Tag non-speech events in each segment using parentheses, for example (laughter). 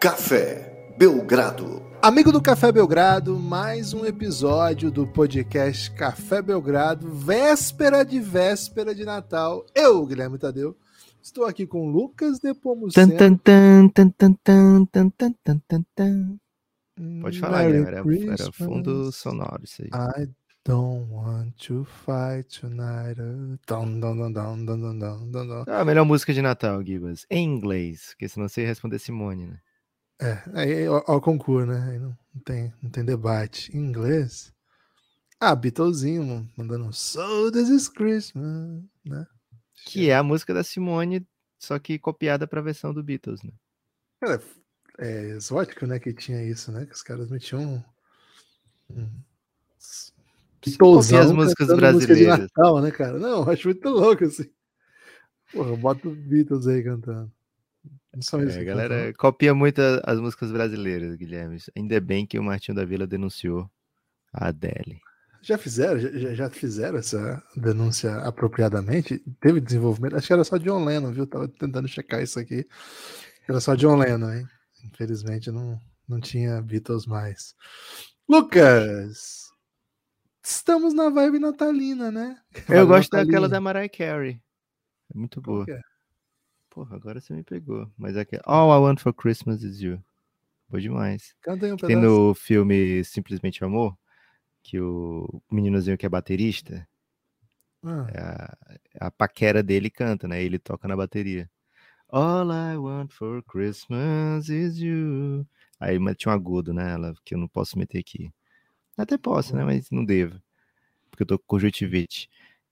Café Belgrado. Amigo do Café Belgrado, mais um episódio do podcast Café Belgrado, véspera de véspera de Natal. Eu, Guilherme Tadeu, estou aqui com Lucas Nepomuceno. Tan, tan, tan, tan, tan, tan, tan, tan, tan, tan. Pode falar, Merry Guilherme. Era, era fundo sonoro isso aí. I don't want to fight tonight. Dun, dun, dun, dun, dun, dun, dun, dun, dun. Ah, a melhor música de Natal, Gibas. Em inglês, porque senão você ia responder Simone, né? É, aí ó, concurso, né? Aí não, não tem, não tem debate. Em inglês? Ah, Beatlesinho mandando So This Is Christmas, né? Que é a música da Simone, só que copiada pra versão do Beatles, né? Cara, é exótico, né, que tinha isso, né? Que os caras metiam um... um copia as Beatlesão músicas cantando música brasileiras. Natal, né, cara? Não, acho muito louco, assim. Porra, bota o Beatles aí cantando. Não são eles É, a galera cantam, copia muito as músicas brasileiras, Guilherme. Ainda bem que o Martinho da Vila denunciou a Adele. Já fizeram? Já- Já, fizeram essa denúncia apropriadamente? Teve desenvolvimento? Acho que era só John Lennon, viu? Tava tentando checar isso aqui. Era só John Lennon, hein? Infelizmente não, não tinha Beatles mais. Lucas! Estamos na vibe natalina, né? Eu gosto daquela natalina. da Mariah Carey. É muito boa. é? Porra, agora você me pegou. Mas aqui, All I Want for Christmas is You. Boa demais. Canta aí um Tem pedaço. no filme Simplesmente Amor, que o meninozinho que é baterista, Ah, é a, a paquera dele canta, né? Ele toca na bateria. All I want for Christmas is you. Aí tinha um agudo, né? Ela, que eu não posso meter aqui. Até posso, né? Mas não devo. Porque eu tô com conjuntivite.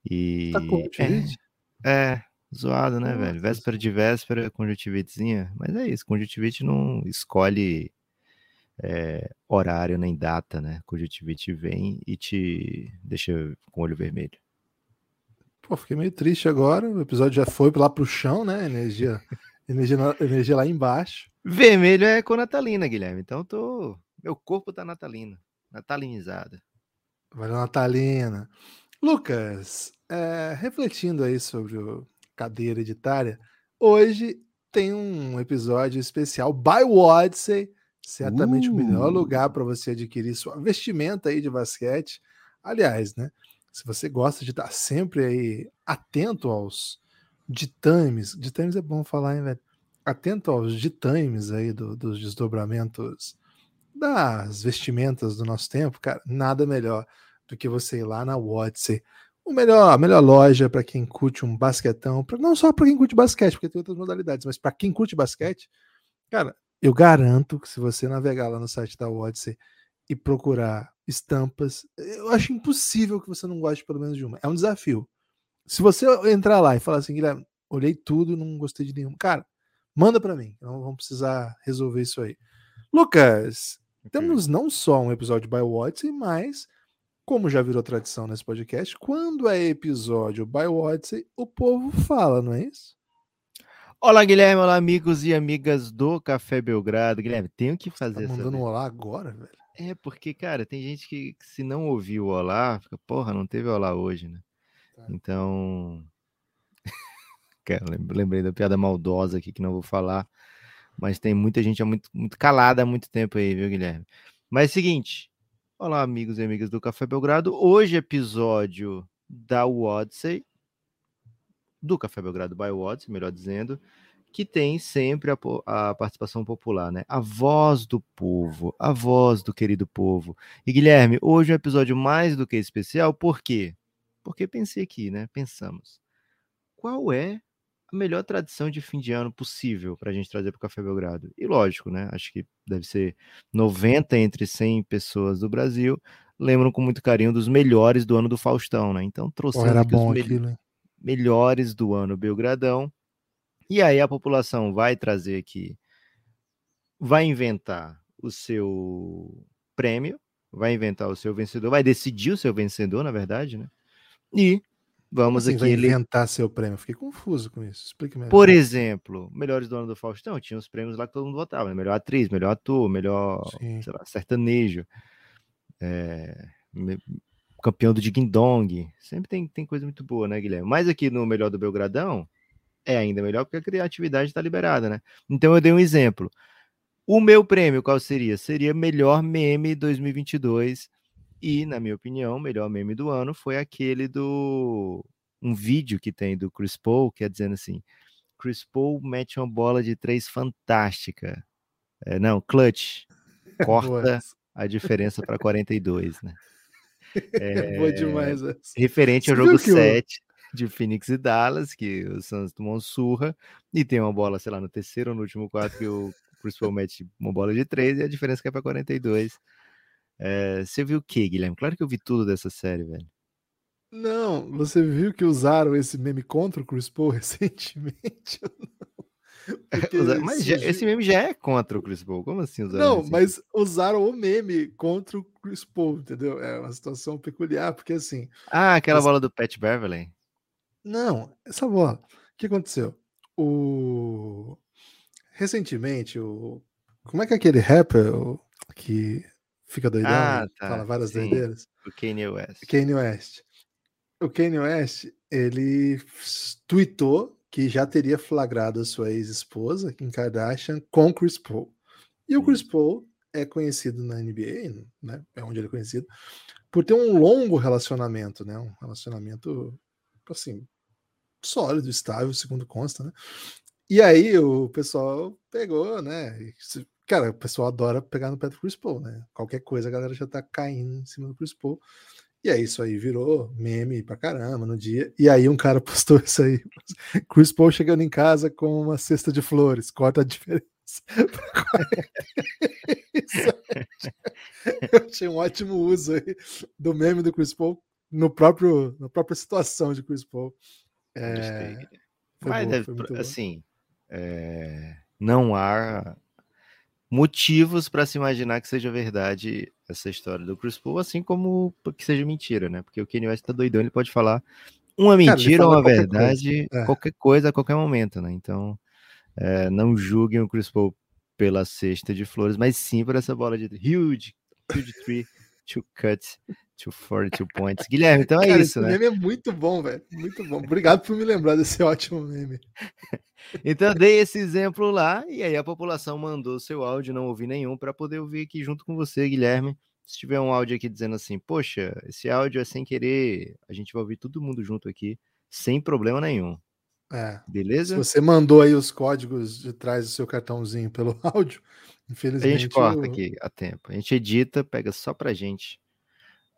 E. tá com conjuntivite? É, é, zoado, né, velho? Véspera de véspera, conjuntivitezinha. Mas é isso, conjuntivite não escolhe é, horário nem data, né? Conjuntivite vem e te deixa com o olho vermelho. Pô, fiquei meio triste agora. O episódio já foi lá pro chão, né? Energia, energia, energia lá embaixo. Vermelho é com natalina, Guilherme. Então eu tô. Meu corpo tá natalino. Natalinizado. Valeu, Natalina. Lucas, é, refletindo aí sobre o cadeia hereditária, hoje tem um episódio especial by Odyssey, certamente o melhor Uh. lugar para você adquirir sua vestimenta aí de basquete. Aliás, né? Se você gosta de estar sempre aí atento aos ditames, ditames é bom falar, hein, velho? Atento aos ditames aí do- dos desdobramentos das vestimentas do nosso tempo, cara, nada melhor do que você ir lá na Odyssey. O melhor, a melhor loja para quem curte um basquetão, pra, não só para quem curte basquete, porque tem outras modalidades, mas para quem curte basquete, cara, eu garanto que se você navegar lá no site da Odyssey e procurar estampas, eu acho impossível que você não goste pelo menos de uma. É um desafio. Se você entrar lá e falar assim, Guilherme, olhei tudo, não gostei de nenhum, cara, manda para mim. Não vamos precisar resolver isso aí. Lucas, temos não só um episódio by Odyssey, mas, como já virou tradição nesse podcast, quando é episódio by Odyssey, o povo fala, não é isso? Olá, Guilherme. Olá, amigos e amigas do Café Belgrado. Guilherme, tenho que Tá fazer essa. mandando um olá agora, velho. É, porque, cara, tem gente que, que se não ouviu o olá, fica, porra, não teve olá hoje, né? Tá. Então. (laughs) Cara, lem- lembrei da piada maldosa aqui que não vou falar. Mas tem muita gente há muito, muito calada há muito tempo aí, viu, Guilherme? Mas é o seguinte. Olá, amigos e amigas do Café Belgrado. Hoje, episódio da Odyssey. Do Café Belgrado by Odyssey, melhor dizendo. Que tem sempre a, a participação popular, né? A voz do povo, a voz do querido povo. E Guilherme, hoje é um episódio mais do que especial, por quê? Porque pensei aqui, né? Pensamos. Qual é a melhor tradição de fim de ano possível para a gente trazer para o Café Belgrado? E lógico, né? Acho que deve ser 90 entre 100 pessoas do Brasil lembram com muito carinho dos melhores do ano do Faustão, né? Então Pô, era aqui os aquilo, hein? melhores do ano Belgradão. E aí a população vai trazer aqui, vai inventar o seu prêmio, vai inventar o seu vencedor, vai decidir o seu vencedor, na verdade, né? E vamos Assim, aqui vai ele inventar seu prêmio. Fiquei confuso com isso. Explica melhor. por exemplo, melhores do ano do Faustão, tinha os prêmios lá que todo mundo votava, né? melhor atriz, melhor ator, melhor, lá, sertanejo, é, campeão do Ding Dong, sempre tem, tem coisa muito boa, né, Guilherme? Mas aqui no melhor do Belgradão, é ainda melhor porque a criatividade está liberada, né? Então eu dei um exemplo. O meu prêmio qual seria? Seria melhor meme 2022 e, na minha opinião, o melhor meme do ano foi aquele do um vídeo que tem do Chris Paul, que é dizendo assim: Chris Paul mete uma bola de três fantástica. É, não, clutch. (laughs) Corta a diferença para 42, né? (laughs) É, Boa demais. Essa. Referente ao Você jogo 7 de Phoenix e Dallas, que o Suns tomou surra, e tem uma bola, sei lá, no terceiro ou no último quarto que o Chris Paul mete uma bola de três e a diferença é para 42. É, você viu o que, Guilherme? Claro que eu vi tudo dessa série, velho. Não, você viu que usaram esse meme contra o Chris Paul (laughs) recentemente? (laughs) mas já, esse meme já é contra o Chris Paul. Como assim usaram? Não, assim? mas usaram o meme contra o Chris Paul, entendeu? É uma situação peculiar, porque assim. Ah, aquela bola do Pat Beverly. Não, essa bola. O que aconteceu? O recentemente o como é que é aquele rapper que fica doidão, ah, tá. fala várias Sim. doideiras? O Kanye West. Kanye West o Kanye West, ele tweetou que já teria flagrado a sua ex-esposa, Kim Kardashian, com Chris Paul. E o Chris Paul é conhecido na NBA, né? É onde ele é conhecido, por ter um longo relacionamento, né? Um relacionamento assim sólido, estável, segundo consta, né? E aí o pessoal pegou, né? Cara, o pessoal adora pegar no pé do Chris Paul, né? Qualquer coisa a galera já tá caindo em cima do Chris Paul. E aí isso aí virou meme pra caramba no dia. E aí um cara (laughs) postou isso aí. Chris Paul chegando em casa com uma cesta de flores. Corta a diferença. (laughs) Eu achei um ótimo uso aí do meme do Chris Paul no próprio, na própria situação de Chris Paul. É, Mas deve, assim, é, não há motivos para se imaginar que seja verdade essa história do Chris Paul, assim como que seja mentira, né? Porque o Kanye West tá doidão, ele pode falar uma mentira ou uma verdade, coisa. É. qualquer coisa a qualquer momento, né? Então, é, não julguem o Chris Paul pela cesta de flores, mas sim por essa bola de huge, huge three to cut to 42 points. Guilherme, então é Cara, isso, esse né? meme é muito bom, velho. Muito bom. Obrigado por me lembrar desse (laughs) ótimo meme. (laughs) Então dei esse exemplo lá e aí a população mandou seu áudio, não ouvi nenhum, para poder ouvir aqui junto com você, Guilherme. Se tiver um áudio aqui dizendo assim, poxa, esse áudio é sem querer, a gente vai ouvir todo mundo junto aqui, sem problema nenhum. É. Beleza? Se você mandou aí os códigos de trás do seu cartãozinho pelo (laughs) áudio, infelizmente. A gente corta eu... aqui a tempo. A gente edita, pega só pra gente.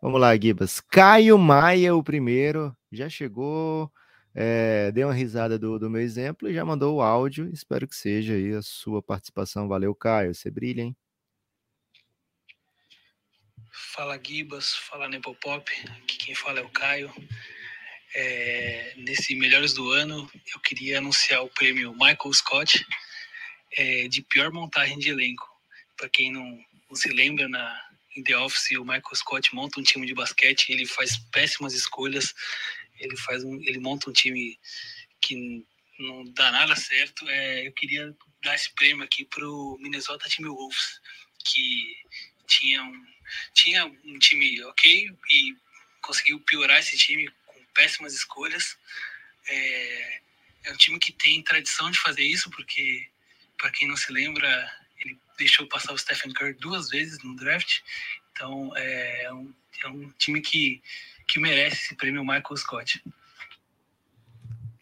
Vamos lá, Gibas. Caio Maia, o primeiro, já chegou é, deu uma risada do, do meu exemplo e já mandou o áudio. Espero que seja aí a sua participação. Valeu, Caio. Você brilha, hein? Fala Gibas, fala Nepopop, aqui quem fala é o Caio. É, nesse Melhores do Ano, eu queria anunciar o prêmio Michael Scott é, de pior montagem de elenco. Para quem não, não, se lembra, na, em The Office, o Michael Scott monta um time de basquete, ele faz péssimas escolhas, ele faz um, ele monta um time que não dá nada certo. É, eu queria dar esse prêmio aqui pro Minnesota Timberwolves, que tinha um, tinha um time ok e conseguiu piorar esse time com péssimas escolhas. É, é um time que tem tradição de fazer isso, porque, para quem não se lembra, deixou passar o Stephen Curry duas vezes no draft. Então, é, é um, é um time que que merece esse prêmio Michael Scott.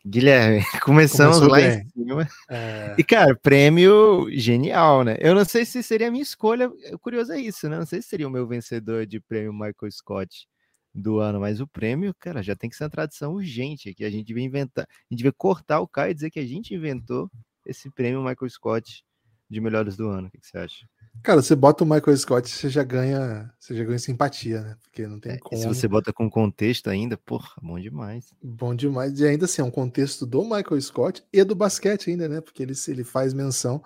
Guilherme, (laughs) começamos Começou lá bem. em cima. É... E, cara, prêmio genial, né? Eu não sei se seria a minha escolha, o curioso é isso, né? Não sei se seria o meu vencedor de prêmio Michael Scott do ano, mas o prêmio, cara, já tem que ser uma tradição urgente que a gente devia inventar, a gente devia cortar o Caio e dizer que a gente inventou esse prêmio Michael Scott de melhores do ano. O que, que você acha? Cara, você bota o Michael Scott, você já ganha, você já ganha simpatia, né? Porque não tem é, como. Se você bota com contexto ainda, porra, bom demais. Bom demais. E ainda assim, é um contexto do Michael Scott e do basquete ainda, né? Porque ele, ele faz menção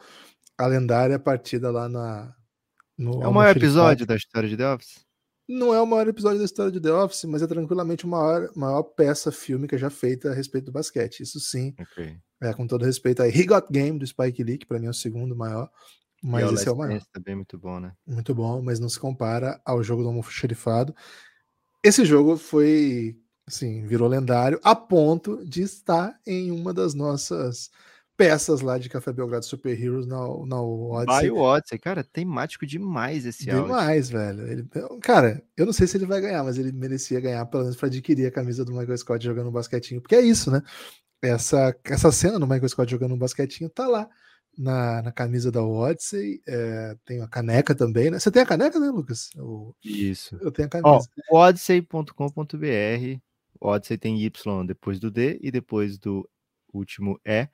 à lendária partida lá na. No, é o maior episódio da história de The Office? Não é o maior episódio da história de The Office, mas é tranquilamente a maior, maior peça fílmica já feita a respeito do basquete. Isso sim. Okay. É, com todo respeito aí. He Got Game, do Spike Lee, que pra mim é o segundo maior. Mas esse é o maior. Também muito bom, né? Muito bom, mas não se compara ao jogo do almoxerifado. Esse jogo foi, assim, virou lendário a ponto de estar em uma das nossas peças lá de Café Belgrado Super Heroes na, na Odyssey. Vai o Odyssey, cara, temático demais esse áudio. Demais, velho. Ele, cara, eu não sei se ele vai ganhar, mas ele merecia ganhar, pelo menos para adquirir a camisa do Michael Scott jogando um basquetinho, porque é isso, né? Essa, essa cena do Michael Scott jogando um basquetinho tá lá na, na camisa da Odyssey, é, tem a caneca também, né? Você tem a caneca, né, Lucas? O, Isso. Eu tenho a camisa. odyssey.com.br Odyssey tem Y depois do D e depois do último E,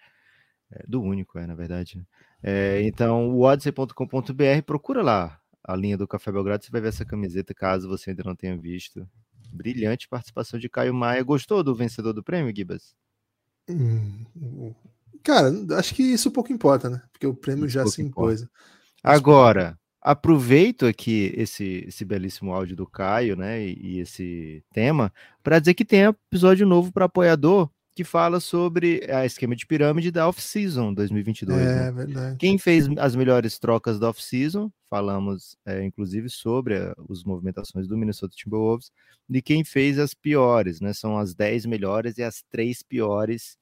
é, do único é, na verdade. Né? É, então, o odyssey.com.br, procura lá a linha do Café Belgrado, você vai ver essa camiseta, caso você ainda não tenha visto. Brilhante participação de Caio Maia. Gostou do vencedor do prêmio, Gibas? Hum, Cara, acho que isso pouco importa, né? Porque o prêmio isso já se impôs. Agora, aproveito aqui esse, esse belíssimo áudio do Caio, né? E, e esse tema, para dizer que tem episódio novo para apoiador que fala sobre a esquema de pirâmide da off-season 2022. É, né? verdade. Quem fez as melhores trocas da off-season, falamos é, inclusive sobre a, as movimentações do Minnesota Timberwolves, e quem fez as piores, né? São as 10 melhores e as três piores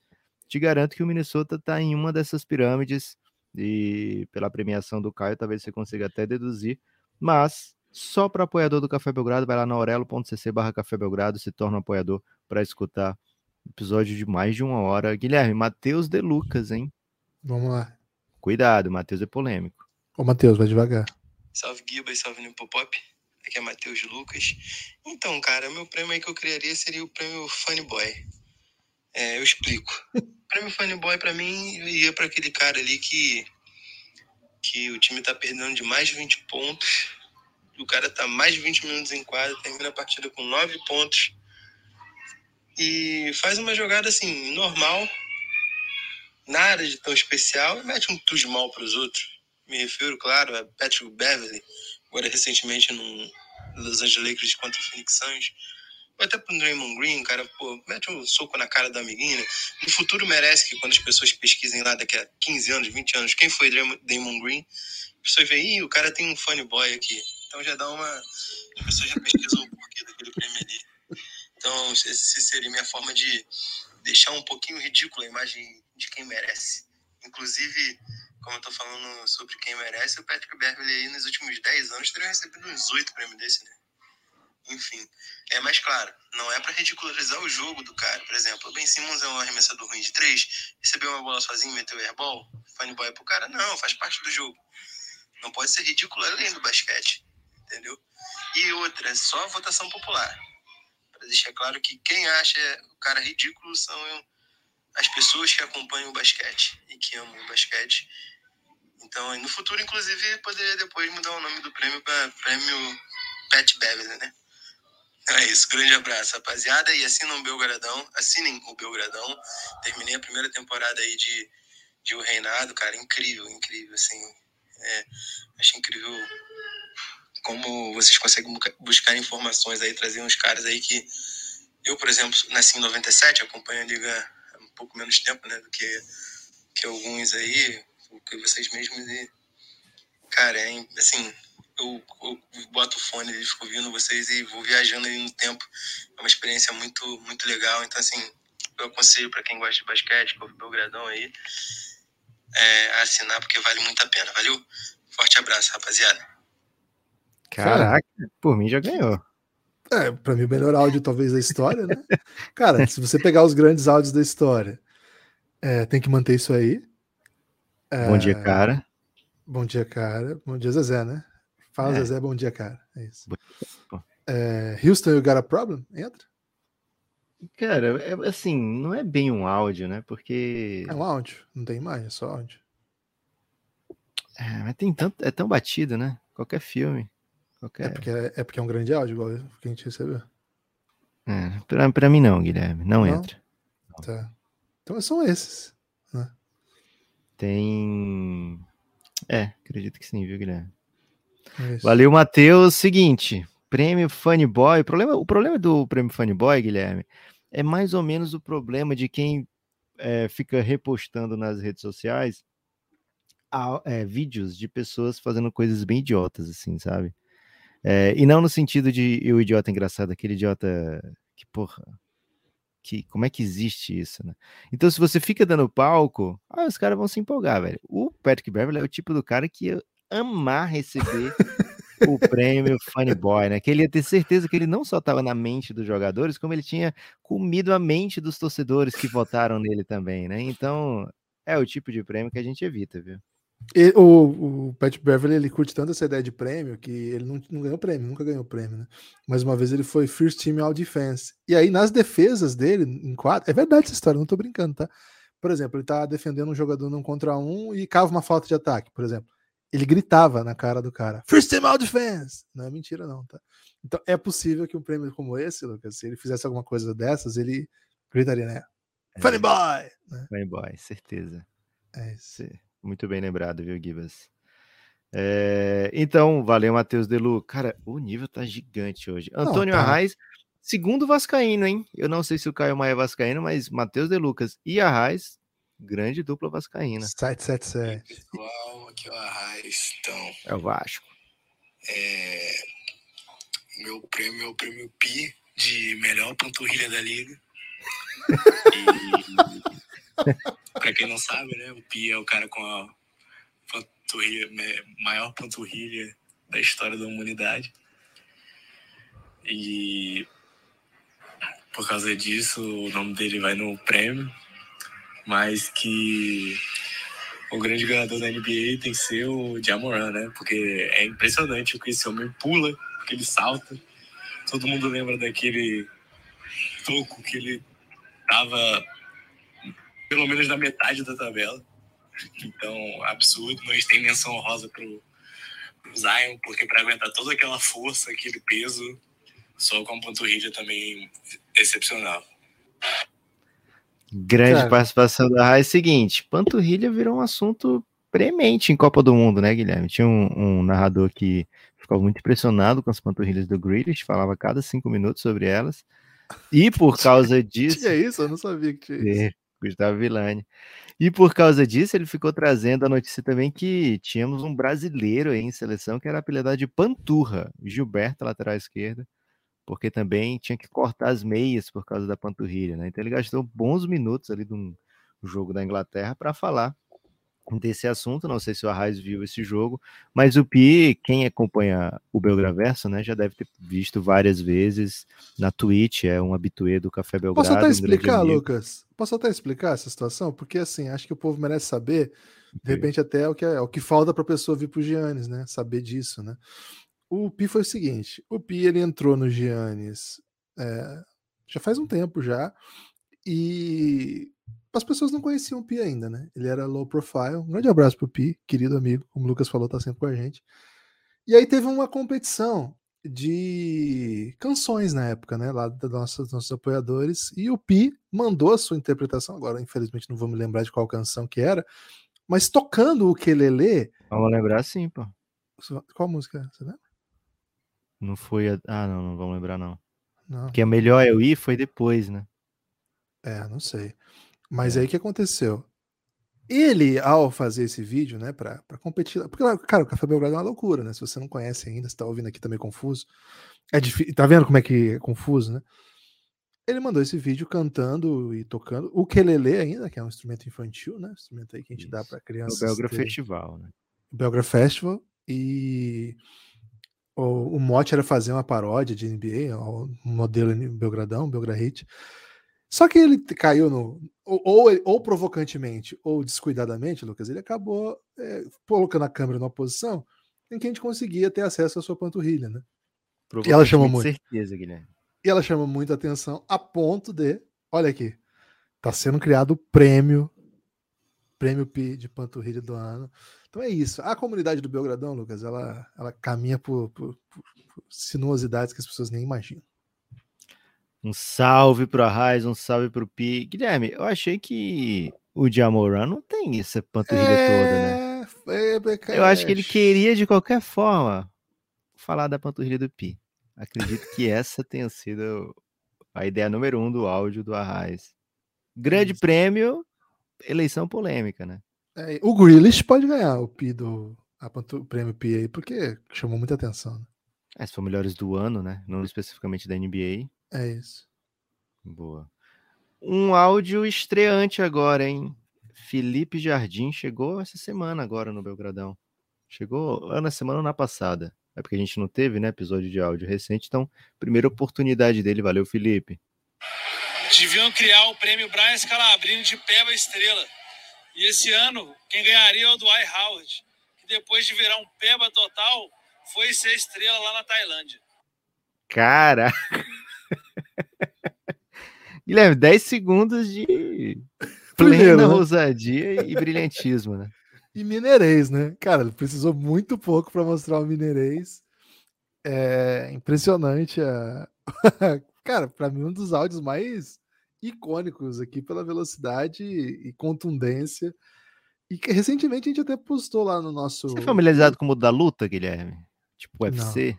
te garanto que o Minnesota está em uma dessas pirâmides e pela premiação do Caio, talvez você consiga até deduzir, mas só para apoiador do Café Belgrado, vai lá na aurelo.cc barra Café Belgrado, se torna um apoiador para escutar episódio de mais de uma hora. Guilherme, Matheus De Lucas, hein? Vamos lá. Cuidado, Matheus é polêmico. Ô, Matheus, vai devagar. Salve Giba e salve Nipopop. Aqui é Matheus Lucas. Então, cara, meu prêmio aí que eu criaria seria o prêmio Funny Boy. É, eu explico. prêmio fanboy para mim ia para aquele cara ali que que o time tá perdendo de mais de 20 pontos. O cara tá mais de 20 minutos em quadra, termina a partida com 9 pontos. E faz uma jogada assim, normal, nada de tão especial, e mete um tudo mal para os outros. Me refiro, claro, a Patrick Beverly, agora recentemente no Los Angeles Lakers contra o Phoenix Suns até pro Draymond Green, cara, pô, mete um soco na cara da amiguinha. No futuro merece que quando as pessoas pesquisem lá daqui a 15 anos, 20 anos, quem foi Draymond Green, as pessoas veem, ih, o cara tem um funny boy aqui. Então já dá uma. As pessoas já pesquisam o porquê daquele prêmio ali. Então, essa seria minha forma de deixar um pouquinho ridícula a imagem de quem merece. Inclusive, como eu tô falando sobre quem merece, o Patrick Beverly aí nos últimos 10 anos teria recebido uns 8 prêmios desse, né? enfim. É, mais claro, não é para ridicularizar o jogo do cara. Por exemplo, o Ben Simmons é um arremessador ruim de três, recebeu uma bola sozinho, meteu airball, fanboy pro cara. Não, faz parte do jogo. Não pode ser ridículo além do basquete, entendeu? E outra, só a votação popular. Deixar claro que quem acha o cara ridículo são as pessoas que acompanham o basquete e que amam o basquete. Então, no futuro, inclusive, poderia depois mudar o nome do prêmio para Prêmio Pat Beverly, né? É isso, grande abraço, rapaziada. E assinam o Belgradão, assinem o Belgradão. Terminei a primeira temporada aí de, de O Reinado, cara, incrível, incrível, assim. É, acho incrível como vocês conseguem buscar informações aí, trazer uns caras aí que. Eu, por exemplo, nasci em 97, acompanho a Liga há um pouco menos tempo, né, do que, que alguns aí, do que vocês mesmos. E, cara, é, assim, eu, eu boto o fone e fico ouvindo vocês e vou viajando aí no tempo. É uma experiência muito, muito legal. Então, assim, eu aconselho para quem gosta de basquete, o Belgradão aí, é, assinar, porque vale muito a pena. Valeu? Forte abraço, rapaziada. Caraca, por mim já ganhou. É, pra mim o melhor áudio talvez da história, né? Cara, se você pegar os grandes áudios da história, é, tem que manter isso aí. É... Bom dia, cara. Bom dia, cara. Bom dia, Zezé, né? Fala, é. Zezé, bom dia, cara. É isso. É, Houston, you got a problem? Entra. Cara, é, assim, não é bem um áudio, né? Porque. É um áudio, não tem imagem, é só áudio. É, mas tem tanto, é tão batido, né? Qualquer filme. Qualquer... É, porque é, é porque é um grande áudio, igual que a gente recebeu. É, pra, pra mim não, Guilherme, não, não? entra. Tá. Então são esses, né? Tem. É, acredito que sim, viu, Guilherme? Isso. Valeu, Matheus. Seguinte, prêmio Funny Boy. O problema, o problema do prêmio Funny Boy, Guilherme, é mais ou menos o problema de quem é, fica repostando nas redes sociais a, é, vídeos de pessoas fazendo coisas bem idiotas, assim, sabe? É, e não no sentido de o idiota engraçado, aquele idiota que, porra, que, como é que existe isso, né? Então, se você fica dando palco, ah, os caras vão se empolgar, velho. O Patrick Beverly é o tipo do cara que ia amar receber o prêmio Funny Boy, né? Que ele ia ter certeza que ele não só estava na mente dos jogadores, como ele tinha comido a mente dos torcedores que votaram nele também, né? Então, é o tipo de prêmio que a gente evita, viu? O, o Pat Beverly ele curte tanto essa ideia de prêmio que ele não, não ganhou prêmio, nunca ganhou prêmio, né? Mas uma vez ele foi First Team All Defense. E aí, nas defesas dele, em quadro, é verdade essa história, não tô brincando, tá? Por exemplo, ele tá defendendo um jogador num contra um e cava uma falta de ataque, por exemplo. Ele gritava na cara do cara: First Team All Defense! Não é mentira, não, tá? Então é possível que um prêmio como esse, Lucas, se ele fizesse alguma coisa dessas, ele gritaria, né? É. Funny Boy! Né? Funny Boy, certeza. É isso. Sim. Muito bem lembrado, viu, Gibas? É, então, valeu, Matheus Delu. Cara, o nível tá gigante hoje. Antônio não, tá. Arraes, segundo Vascaíno, hein? Eu não sei se o Caio Maia é Vascaíno, mas Matheus De Lucas e Arraes, grande dupla Vascaína. 777. Pessoal, aqui é o Arraes, então. É o Vasco. É... Meu prêmio é o prêmio Pi de melhor panturrilha da liga. (laughs) e Pra quem não sabe, né? O Pi é o cara com a panturrilha, maior panturrilha da história da humanidade. E por causa disso, o nome dele vai no prêmio, mas que o grande ganhador da NBA tem que ser o Jamoran, né? Porque é impressionante o que esse homem pula, que ele salta. Todo mundo lembra daquele toco que ele tava pelo menos na metade da tabela. Então, absurdo, mas tem menção rosa pro, pro Zion, porque para aguentar toda aquela força, aquele peso, só com a panturrilha também excepcional. Grande Cara. participação da Rai. Seguinte, panturrilha virou um assunto premente em Copa do Mundo, né, Guilherme? Tinha um, um narrador que ficava muito impressionado com as panturrilhas do Grealish, falava cada cinco minutos sobre elas. E por (laughs) causa disso. Tinha isso? Eu não sabia que tinha isso. É, Gustavo Villani. E por causa disso, ele ficou trazendo a notícia também que tínhamos um brasileiro aí em seleção que era apelidado de Panturra, Gilberto, lateral esquerda, porque também tinha que cortar as meias por causa da panturrilha, né? Então ele gastou bons minutos ali do jogo da Inglaterra para falar desse assunto. Não sei se o Arraes viu esse jogo, mas o Pi, quem acompanha o Belgraverso, né, já deve ter visto várias vezes na Twitch, é um habituê do Café Belgrado. Posso até explicar, Lucas? Posso até explicar essa situação? Porque assim, acho que o povo merece saber, de repente até é o que, é, o que falta para a pessoa vir para o Giannis, né? Saber disso, né? O Pi foi o seguinte, o Pi ele entrou no Giannis é, já faz um tempo já, e as pessoas não conheciam o Pi ainda, né? Ele era low profile. Um grande abraço pro Pi, querido amigo, como o Lucas falou, tá sempre com a gente. E aí teve uma competição de canções na época, né? Lá dos nossos, nossos apoiadores. E o Pi mandou a sua interpretação. Agora, infelizmente, não vou me lembrar de qual canção que era, mas tocando o Kelele. Vamos lembrar sim, pô. Qual música? Você lembra? Não foi a... Ah, não, não vamos lembrar, não. não. Porque a melhor eu ir foi depois, né? É, não sei. Mas é. aí o que aconteceu? Ele, ao fazer esse vídeo, né, pra, pra competir. Porque, cara, o Café Belgrado é uma loucura, né? Se você não conhece ainda, você tá ouvindo aqui também confuso. É difícil. Tá vendo como é que é confuso, né? Ele mandou esse vídeo cantando e tocando o quelele ainda, que é um instrumento infantil, né? Instrumento aí que a gente Isso. dá para crianças. O Belgra Festival, né? O Belgra Festival. E o, o mote era fazer uma paródia de NBA, o modelo Belgradão, Belgra Hit. Só que ele caiu no. Ou, ou, ou provocantemente ou descuidadamente, Lucas, ele acabou é, colocando a câmera numa posição em que a gente conseguia ter acesso à sua panturrilha, né? E ela chama muito. certeza, Guilherme. E ela chama muita atenção a ponto de. Olha aqui. Tá sendo criado o prêmio. Prêmio P de panturrilha do ano. Então é isso. A comunidade do Belgradão, Lucas, ela, ela caminha por, por, por sinuosidades que as pessoas nem imaginam. Um salve pro Arraiz, um salve pro Pi. Guilherme, eu achei que o Jamoran não tem essa panturrilha é... toda, né? É, é, eu acho que ele queria, de qualquer forma, falar da panturrilha do Pi. Acredito que essa tenha sido a ideia número um do áudio do Arraiz. Grande Isso. prêmio, eleição polêmica, né? É, o Grealish pode ganhar o Pi do a pantu, o prêmio Pi aí, porque chamou muita atenção. Né? É, se for melhores do ano, né? Não especificamente da NBA. É isso. Boa. Um áudio estreante agora, hein? Felipe Jardim chegou essa semana agora no Belgradão. Chegou na semana ou na passada. É porque a gente não teve, né, episódio de áudio recente, então, primeira oportunidade dele. Valeu, Felipe. Deviam criar o prêmio Brian Scalabrino de Peba Estrela. E esse ano, quem ganharia é o Dwight Howard, que depois de virar um Peba total, foi ser estrela lá na Tailândia. Cara! Guilherme, 10 segundos de (laughs) plena né? ousadia e brilhantismo, né? (laughs) E mineirês, né? Cara, ele precisou muito pouco para mostrar o mineirês. É impressionante. A... (laughs) Cara, para mim, um dos áudios mais icônicos aqui pela velocidade e contundência. E que recentemente a gente até postou lá no nosso. Você é familiarizado com o mundo da luta, Guilherme? Tipo UFC?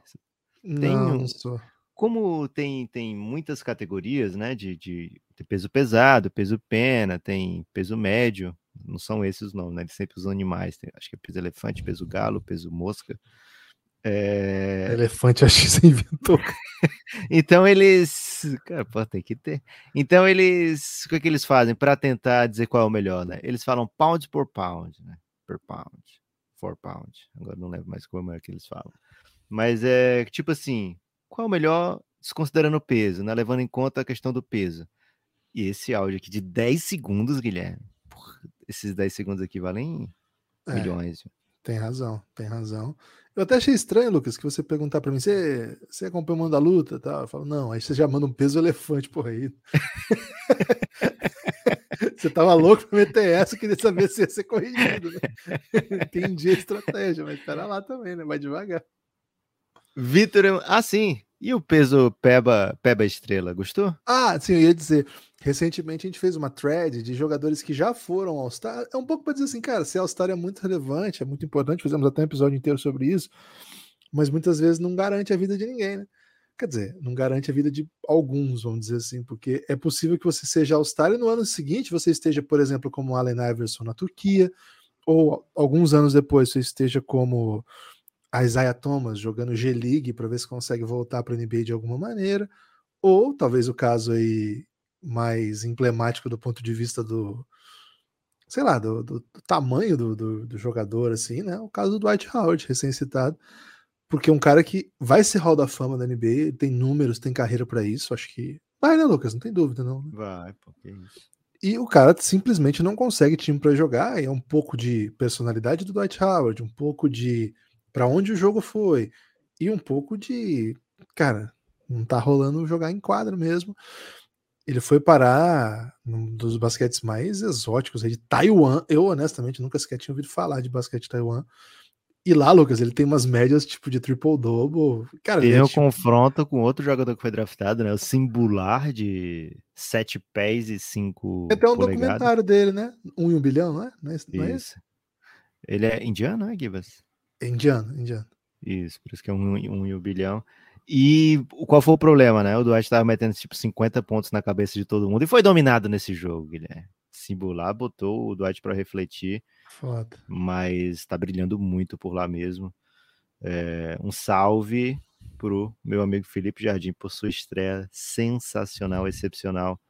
Não, Tem não, um- não sou. Como tem, tem muitas categorias, né? De, de, tem peso pesado, peso pena, tem peso médio. Não são esses os nomes, né? Eles sempre usam animais. Tem, acho que é peso elefante, peso galo, peso mosca. É, Elefante, acho que você inventou. (laughs) Então eles. Cara, pô, tem que ter. Então eles. O que, é que eles fazem para tentar dizer qual é o melhor, né? Eles falam pound por pound, né? Per pound. For pound. Agora não lembro mais como é que eles falam. Mas é tipo assim: qual é o melhor desconsiderando o peso, né? Levando em conta a questão do peso. E esse áudio aqui de 10 segundos, Guilherme. Porra, esses 10 segundos aqui valem É. milhões. Tem razão, tem razão. Eu até achei estranho, Lucas, que você perguntar pra mim, você, você acompanha o mundo da luta tal? Eu falo, não, aí você já manda um peso elefante por aí. (laughs) você tava louco pra meter essa, queria saber se ia ser corrigido, né? (laughs) Entendi a estratégia, mas pera lá também, né? Vai devagar. Vitor. Ah, sim. E o peso Peba, Peba Estrela? Gostou? Ah, sim, eu ia dizer. Recentemente a gente fez uma thread de jogadores que já foram All-Star. É um pouco para dizer assim, cara, ser All-Star é muito relevante, é muito importante. Fizemos até um episódio inteiro sobre isso, mas muitas vezes não garante a vida de ninguém, né? Quer dizer, não garante a vida de alguns, vamos dizer assim, porque é possível que você seja All-Star e no ano seguinte você esteja, por exemplo, como Allen Iverson na Turquia, ou alguns anos depois você esteja como a Isaiah Thomas jogando G-League para ver se consegue voltar para a NBA de alguma maneira, ou talvez o caso aí mais emblemático do ponto de vista do sei lá, do, do- do tamanho do, do- do jogador, assim, né? O caso do Dwight Howard, recém-citado, porque é um cara que vai ser Hall da Fama da NBA, tem números, tem carreira para isso, acho que vai, né, Lucas? Não tem dúvida, não. né? Vai, pô, que isso. E o cara simplesmente não consegue time para jogar. E é um pouco de personalidade do Dwight Howard, um pouco de para onde o jogo foi e um pouco de, cara, não tá rolando jogar em quadro mesmo. Ele foi parar num dos basquetes mais exóticos aí de Taiwan. Eu honestamente nunca sequer tinha ouvido falar de basquete de Taiwan. E lá, Lucas, ele tem umas médias tipo de triple double. Cara, ele é, tipo, confronto com outro jogador que foi draftado, né? O Simbular de 7 pés e 5 tem até um polegadas. documentário dele, né? Um em um bilhão, não é? Não é, esse- não é esse? Isso. Ele é indiano, né, Gibas? Indiano, indiano. Isso, por isso que é um, um em um bilhão. E o- qual foi o problema, né? O Dwight tava metendo tipo 50 pontos na cabeça de todo mundo e foi dominado nesse jogo, Guilherme. Simbular botou o Dwight para refletir, Foda. mas tá brilhando muito por lá mesmo. É, um salve pro meu amigo Felipe Jardim por sua estreia sensacional, excepcional.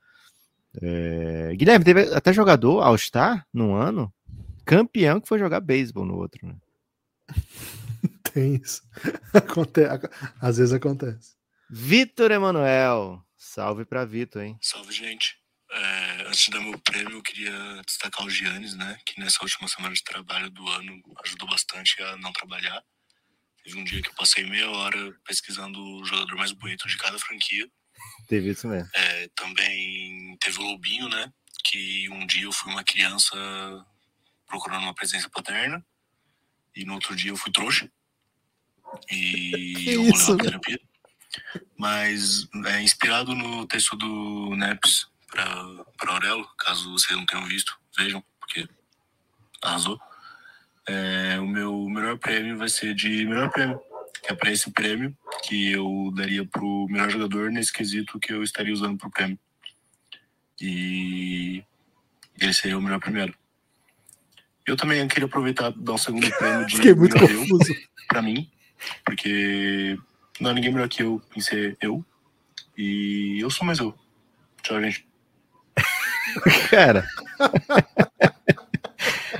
É, Guilherme, teve até jogador All-Star num ano, campeão que foi jogar beisebol no outro, né? (laughs) Tem isso. Aconte... ac- Às vezes acontece. Vitor Emanuel. Salve pra Vitor, hein? Salve, gente. É, antes de dar meu prêmio, eu queria destacar o Giannis, né? Que nessa última semana de trabalho do ano ajudou bastante a não trabalhar. Teve um dia que eu passei meia hora pesquisando o jogador mais bonito de cada franquia. Teve isso mesmo. É, também teve o Lobinho, né? Que um dia eu fui uma criança procurando uma presença paterna. E no outro dia eu fui trouxa. E (laughs) Que eu vou isso, velho? terapia. Mas é inspirado no texto do Neps para Aurelo, caso vocês não tenham visto, vejam, porque arrasou. É, o meu melhor prêmio vai ser de melhor prêmio, é para esse prêmio que eu daria pro melhor jogador nesse quesito que eu estaria usando pro prêmio. E ele seria o melhor primeiro. Eu também queria aproveitar e dar um segundo prêmio de Fiquei muito confuso. pra mim, porque não há ninguém melhor que eu em ser eu. E eu sou mais eu. Tchau, gente. (laughs) Cara.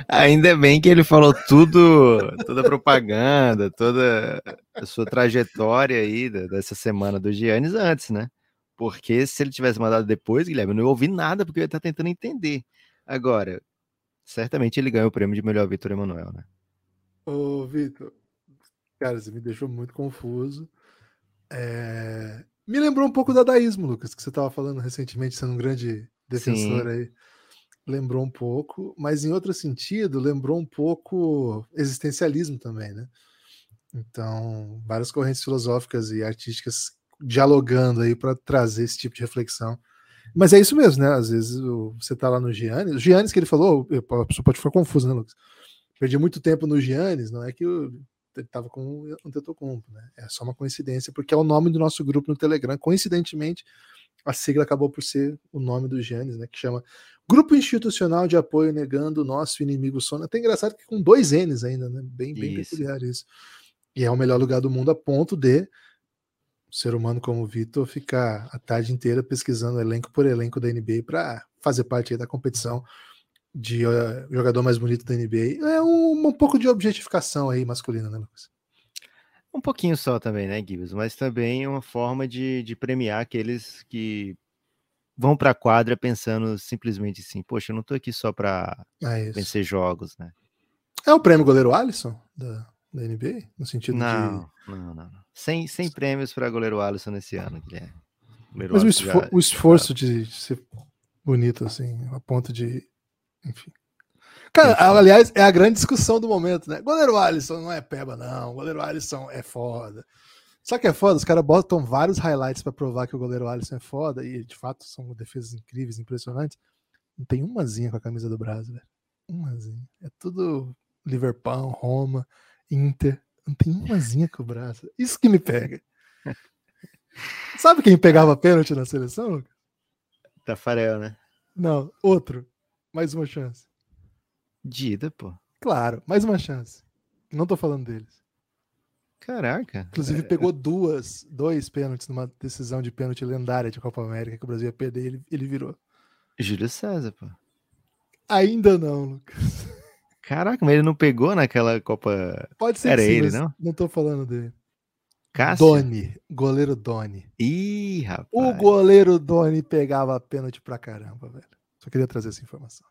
Ainda bem que ele falou tudo, toda a propaganda, toda a sua trajetória aí dessa semana do Giannis antes, né? Porque se ele tivesse mandado depois, Guilherme, eu não ouvi nada porque eu ia estar tentando entender. Agora, certamente ele ganhou o prêmio de melhor Vitor Emanuel, né? Ô, Vitor, cara, você me deixou muito confuso. É... Me lembrou um pouco do dadaísmo, Lucas, que você estava falando recentemente, sendo um grande defensor Sim. aí. Lembrou um pouco, mas em outro sentido, lembrou um pouco existencialismo também, né? Então, várias correntes filosóficas e artísticas dialogando aí para trazer esse tipo de reflexão. Mas é isso mesmo, né? Às vezes você tá lá no Giannis, o Giannis que ele falou, a pessoa pode ficar confusa, né, Lucas? Perdi muito tempo no Giannis, não é que eu, ele estava com um Antetokounmpo, né? É só uma coincidência, porque é o nome do nosso grupo no Telegram. Coincidentemente, a sigla acabou por ser o nome do Giannis, né? Que chama Grupo Institucional de Apoio Negando o Nosso Inimigo Sono. Até engraçado que com dois N's ainda, né? Bem, bem isso. peculiar isso. E é o melhor lugar do mundo a ponto de ser humano como o Vitor ficar a tarde inteira pesquisando elenco por elenco da NBA para fazer parte da competição de uh, jogador mais bonito da NBA. É um, um pouco de objetificação aí masculina, né, Lucas? Um pouquinho só também, né, Gibbs? Mas também uma forma de, de premiar aqueles que vão para a quadra pensando simplesmente assim, poxa, eu não estou aqui só para é vencer jogos, né? É o prêmio goleiro Alisson da, da NBA? No sentido não, de. Não, não, não. Sem, sem prêmios para goleiro Alisson esse ano, Guilherme. Goleiro Mas o, esfor já... o, esforço de ser bonito, assim, a ponto de. Enfim. Cara, aliás, é a grande discussão do momento, né? Goleiro Alisson não é peba, não. Goleiro Alisson é foda. Só que é foda, os caras botam vários highlights para provar que o goleiro Alisson é foda, e de fato são defesas incríveis, impressionantes. Não tem umazinha com a camisa do Brasil, velho. Umazinha. É tudo Liverpool, Roma, Inter. Não tem umazinha com o Brasil. Isso que me pega. Sabe quem pegava pênalti na seleção, Lucas? Tafarel, né? Não, outro. Mais uma chance. Dida, pô. Claro, mais uma chance. Não tô falando deles. Caraca. Inclusive pegou duas, dois pênaltis numa decisão de pênalti lendária de Copa América que o Brasil ia perder, ele, ele virou. Júlio César, pô. Ainda não, Lucas. Caraca, mas ele não pegou naquela Copa. Pode ser Era sim, ele, não? Não tô falando dele. Cássio? Doni, goleiro Doni. Ih, rapaz. O goleiro Doni pegava pênalti pra caramba, velho. Só queria trazer essa informação.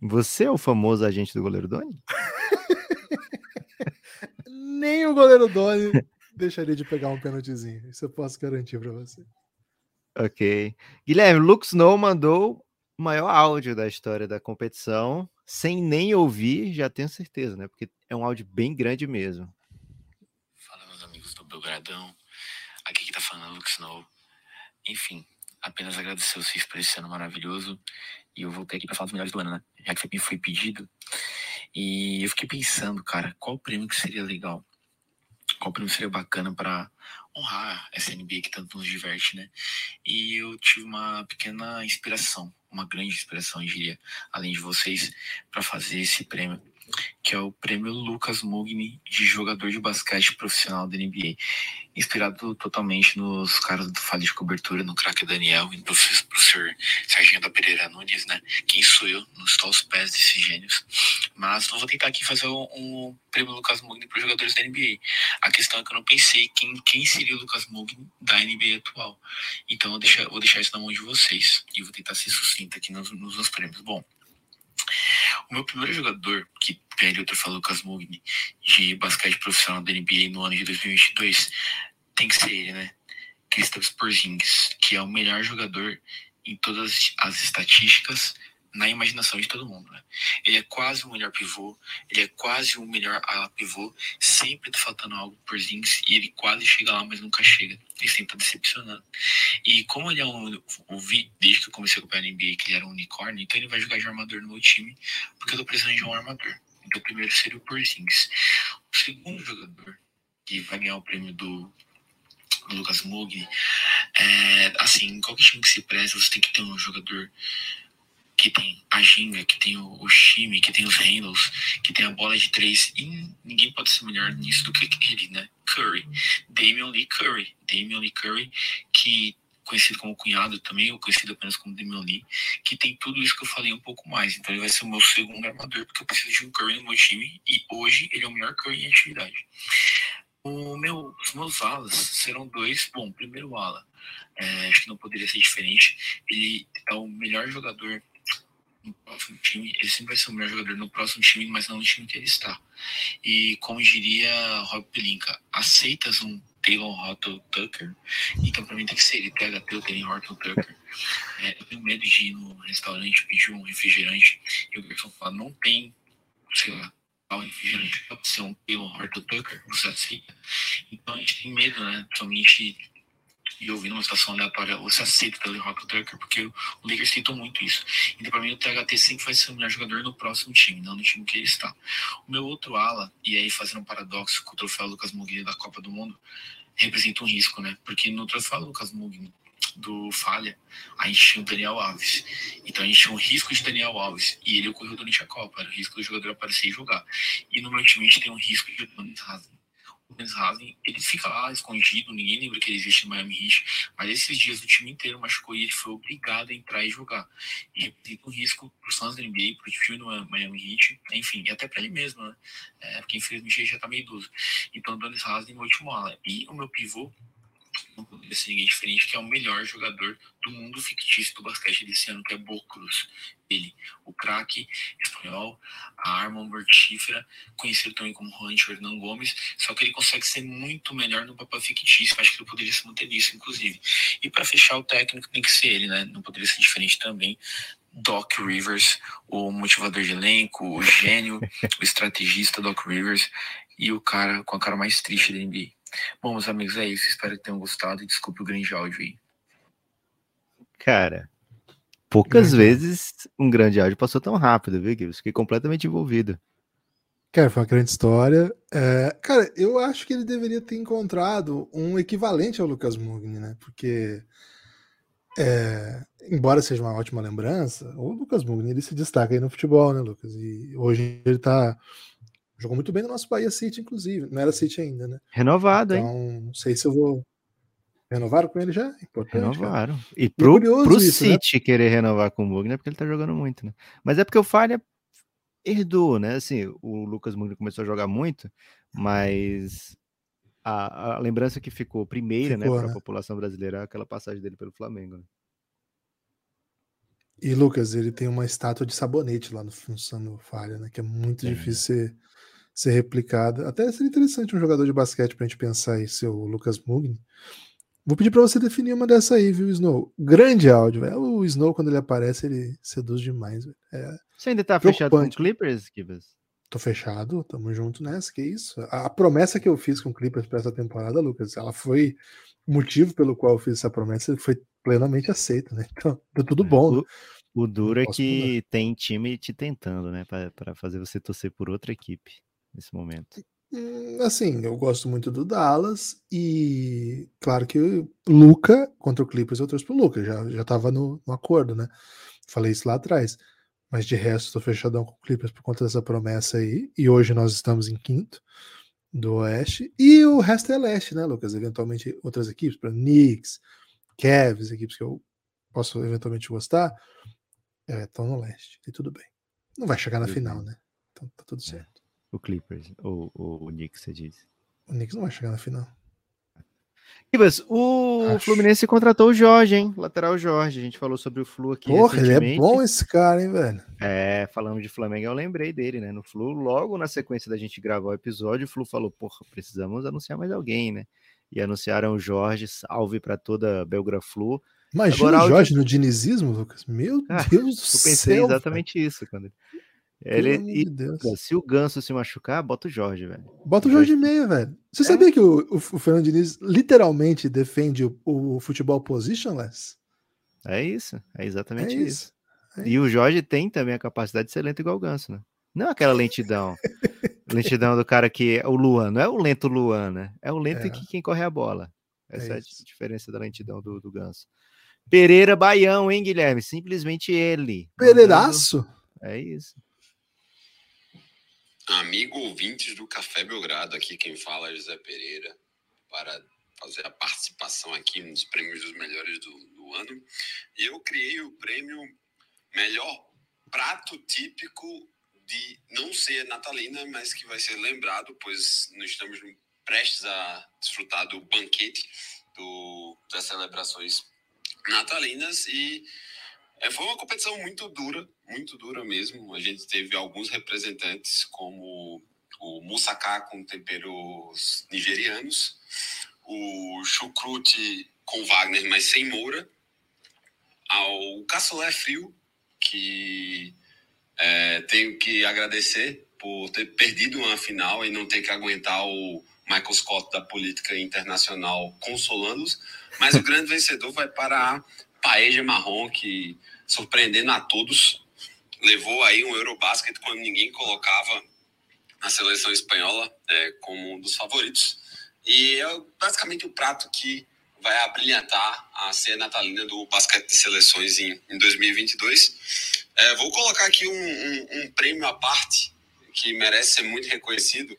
Você é o famoso agente do goleiro Doni? (laughs) Nem o goleiro Doni deixaria de pegar um pênaltizinho. Isso eu posso garantir para você. Ok. Guilherme, Lux Snow mandou o maior áudio da história da competição, sem nem ouvir, já tenho certeza, né? Porque é um áudio bem grande mesmo. Fala, meus amigos do Belgradão. Aqui que tá falando é Lux Snow. Enfim, apenas agradecer vocês por esse ano maravilhoso. E eu voltei aqui para falar dos melhores do ano, né? Já que me foi pedido. E eu fiquei pensando, cara, qual prêmio que seria legal? Qual prêmio seria bacana para honrar essa NBA que tanto nos diverte, né? E eu tive uma pequena inspiração, uma grande inspiração, eu diria, além de vocês, para fazer esse prêmio que é o prêmio Lucas Mugni de jogador de basquete profissional da NBA. Inspirado totalmente nos caras do Fale de Cobertura, no craque Daniel e no professor Serginho da Pereira Nunes, né? Quem sou eu? Não estou aos pés desses gênios. Mas eu vou tentar aqui fazer um, um prêmio Lucas Mugni para os jogadores da NBA. A questão é que eu não pensei quem, quem seria o Lucas Mugni da NBA atual. Então eu deixar, vou deixar isso na mão de vocês. E vou tentar ser sucinto aqui nos, nos meus prêmios. Bom, o meu primeiro jogador, que pede outro falou Lucas de basquete profissional da NBA no ano de 2022, tem que ser ele, né? Kristaps Porzingis, que é o melhor jogador em todas as estatísticas na imaginação de todo mundo. Né? Ele é quase o melhor pivô, ele é quase o melhor ala pivô, sempre tá faltando algo por Zings e ele quase chega lá, mas nunca chega. Ele sempre tá decepcionando. E como ele é um. Ouvi desde que eu comecei a acompanhar a NBA que ele era um unicórnio, então ele vai jogar de armador no meu time, porque eu tô precisando de um armador. Então o primeiro seria o Porzingis. O segundo jogador que vai ganhar o prêmio do Lucas Mugni, é, assim, qualquer time que se preze, você tem que ter um jogador que tem a Ginga, que tem o, o Shime, que tem os Handles, que tem a bola de três. E ninguém pode ser melhor nisso do que ele, né? Curry. Damian Lee Curry. Damian Lee Curry, que conhecido como cunhado também, ou conhecido apenas como Damian Lee, que tem tudo isso que eu falei um pouco mais. Então ele vai ser o meu segundo armador, porque eu preciso de um Curry no meu time, e hoje ele é o melhor Curry em atividade. O meu, os meus alas serão dois. Bom, primeiro ala, é, acho que não poderia ser diferente. Ele é o melhor jogador no próximo time. Ele sempre vai ser o melhor jogador no próximo time, mas não no time que ele está. E como diria Rob Pelinka, aceitas um Taylor Horton Tucker? Então pra mim tem que ser ele THT ou Taylor Horton Tucker. É, eu tenho medo de ir no restaurante pedir um refrigerante e o garçom fala, não tem, sei lá, tal refrigerante. Pode ser um Taylor Horton Tucker, você aceita? Então a gente tem medo, né? Principalmente e ouvindo uma situação aleatória, você aceita o Taylor Horton Tucker, porque o Lakers tentou muito isso. Então, para mim, o THT sempre vai ser o melhor jogador no próximo time, não no time que ele está. O meu outro ala, e aí fazendo um paradoxo com o troféu Lucas Mugni da Copa do Mundo, representa um risco, né? Porque no troféu Lucas Mugni do Falha, a gente tinha o Daniel Alves. Então a gente tinha um risco de Daniel Alves. E ele ocorreu durante a Copa. Era o risco do jogador aparecer e jogar. E no meu time a gente tem um risco de Donis. O Donis Haslem, ele fica lá escondido, ninguém lembra que ele existe no Miami Heat. Mas esses dias o time inteiro machucou e ele foi obrigado a entrar e jogar. E representa um risco pro Suns da NBA, pro time do Miami Heat, enfim, e até para ele mesmo, né? É, porque infelizmente ele já tá meio idoso. Então o Donis Haslem no último ala. E o meu pivô, não poderia ser ninguém diferente, que é o melhor jogador do mundo fictício do basquete desse ano, que é Bocruz. Ele, o craque espanhol, a arma mortífera, conhecido também como Juancho Hernan Gomes, só que ele consegue ser muito melhor no papel fictício, acho que ele poderia se manter nisso, inclusive. E para fechar, o técnico tem que ser ele, né? Não poderia ser diferente também. Doc Rivers, o motivador de elenco, o gênio, o estrategista Doc Rivers e o cara com a cara mais triste da NBA. Bom, meus amigos, é isso. Espero que tenham gostado e desculpe o grande áudio aí. Cara, poucas vezes um grande áudio passou tão rápido, viu? Que eu fiquei completamente envolvido. Cara, foi uma grande história. É, cara, eu acho que ele deveria ter encontrado um equivalente ao Lucas Mugni, né? Porque, é, embora seja uma ótima lembrança, o Lucas Mugni ele se destaca aí no futebol, né, Lucas? E hoje ele tá Jogou muito bem no nosso Bahia City, inclusive. Não era City ainda, né? Renovado, então, hein? não sei se eu vou. Renovaram com ele já? Importante, Renovaram. Cara. E pro, curioso pro isso, né? City querer renovar com o Mugni é porque ele tá jogando muito, né? Mas é porque o Falha herdou, né? Assim, o Lucas Mugni começou a jogar muito, mas a, a lembrança que ficou primeira, né, Ficou, para a né? população brasileira é aquela passagem dele pelo Flamengo. Né? E Lucas, ele tem uma estátua de sabonete lá no Função Falha, né? Que é muito Tem. difícil ser, ser replicada. Até seria interessante um jogador de basquete pra gente pensar aí, seu Lucas Mugni. Vou pedir pra você definir uma dessa aí, viu, Snow? Grande áudio, velho. O Snow, quando ele aparece, ele seduz demais, velho. É, Você ainda tá fechado com o. Clippers, Kibas? tô fechado, tamo junto nessa, que isso. A, a promessa que eu fiz com o Clippers pra essa temporada, Lucas, ela foi. O motivo pelo qual eu fiz essa promessa foi plenamente aceita, né? Então, deu tudo bom. né? O, o duro é que tem time te tentando, né? Pra fazer você torcer por outra equipe nesse momento. Hum, Assim, eu gosto muito do Dallas e claro que Luca contra o Clippers eu trouxe pro Luca, já, já tava no, no acordo, né? Falei isso lá atrás. Mas de resto, tô fechadão com o Clippers por conta dessa promessa aí. E hoje nós estamos em quinto do Oeste. E o resto é leste, né, Lucas? Eventualmente outras equipes, para Knicks, Cavs, equipes que eu posso eventualmente gostar, estão no leste. E tudo bem. Não vai chegar na final, né? Então tá tudo certo. O Clippers, ou o, o Knicks, você diz. O Knicks não vai chegar na final. Kibas, o Acho. Fluminense contratou o Jorge, hein? Lateral Jorge. A gente falou sobre o Flu aqui. Porra, ele é bom esse cara, hein, velho? É, falando de Flamengo, eu lembrei dele, né? No Flu, logo na sequência da gente gravar o episódio, o Flu falou: porra, precisamos anunciar mais alguém, né? E anunciaram o Jorge, salve para toda a Belgra Flu. Imagina Agora, o áudio- Jorge no dinizismo, Lucas. Meu Ah, (laughs) Deus do Eu pensei céu. exatamente isso. Quando... Ele, e, de se o Ganso se machucar, bota o Jorge, velho. Bota o Jorge meia, velho. Você É. sabia que o, o, o Fernando Diniz literalmente defende o, o futebol positionless? É isso, é exatamente É isso. isso. É E o Jorge tem também a capacidade de ser lento igual o Ganso, né? Não aquela lentidão. (laughs) lentidão do cara que é o Luan, não é o lento Luan, né? É o lento É. que quem corre a bola. Essa é, a diferença da lentidão do, do Ganso. Pereira Baião, hein, Guilherme? Simplesmente ele. Pereiraço? Mandando- É isso. Amigo ouvintes do Café Belgrado, aqui quem fala é José Pereira, para fazer a participação aqui nos prêmios dos melhores do, do ano. E eu criei o prêmio Melhor Prato Típico de não ser natalina, mas que vai ser lembrado, pois nós estamos prestes a desfrutar do banquete do, das celebrações natalinas e é, foi uma competição muito dura, muito dura mesmo. A gente teve alguns representantes como o moussaka com temperos nigerianos, o chucrute com Wagner, mas sem moura, ao cassoulet frio, que é, tenho que agradecer por ter perdido uma final e não ter que aguentar o Michael Scott da política internacional consolando-os. Mas o grande vencedor vai para a Paeja Marrom, que, surpreendendo a todos, levou aí um Eurobasket quando ninguém colocava na seleção espanhola é, como um dos favoritos. E é basicamente o prato que vai abrilhantar a ceia natalina do basquete de seleções em, em 2022. É, vou colocar aqui um, um, um, prêmio à parte que merece ser muito reconhecido,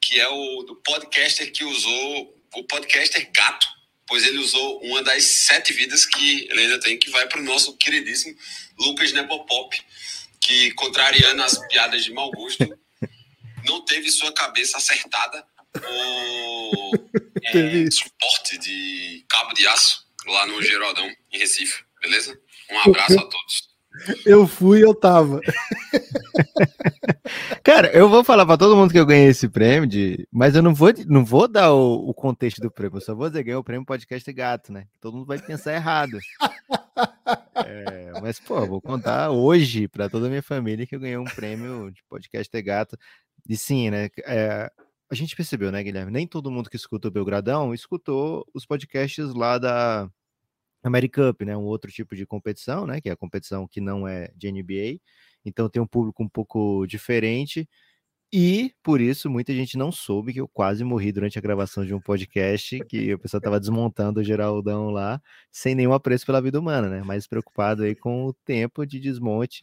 que é o do podcaster que usou o podcaster gato, pois ele usou uma das sete vidas que ele ainda tem, que vai para o nosso queridíssimo Lucas Nepopop, que, contrariando as piadas de mau gosto, (laughs) não teve sua cabeça acertada o (laughs) é, suporte de cabo de aço lá no Geraldão, em Recife, beleza? Um abraço a todos. Eu fui, eu tava. (laughs) Cara, eu vou falar para todo mundo que eu ganhei esse prêmio, de... mas eu não vou, não vou dar o, o contexto do prêmio, eu só vou dizer que ganhei o prêmio podcast gato, né? Todo mundo vai pensar errado. (laughs) É, mas, pô, vou contar hoje para toda a minha família que eu ganhei um prêmio de podcast gato. E sim, né? É, a gente percebeu, né, Guilherme? Nem todo mundo que escuta o Belgradão escutou os podcasts lá da Americup, né? Um outro tipo de competição, né? Que é a competição que não é de NBA. Então tem um público um pouco diferente. E por isso muita gente não soube que eu quase morri durante a gravação de um podcast que o pessoal estava desmontando o Geraldão lá, sem nenhum apreço pela vida humana, né? Mais preocupado aí com o tempo de desmonte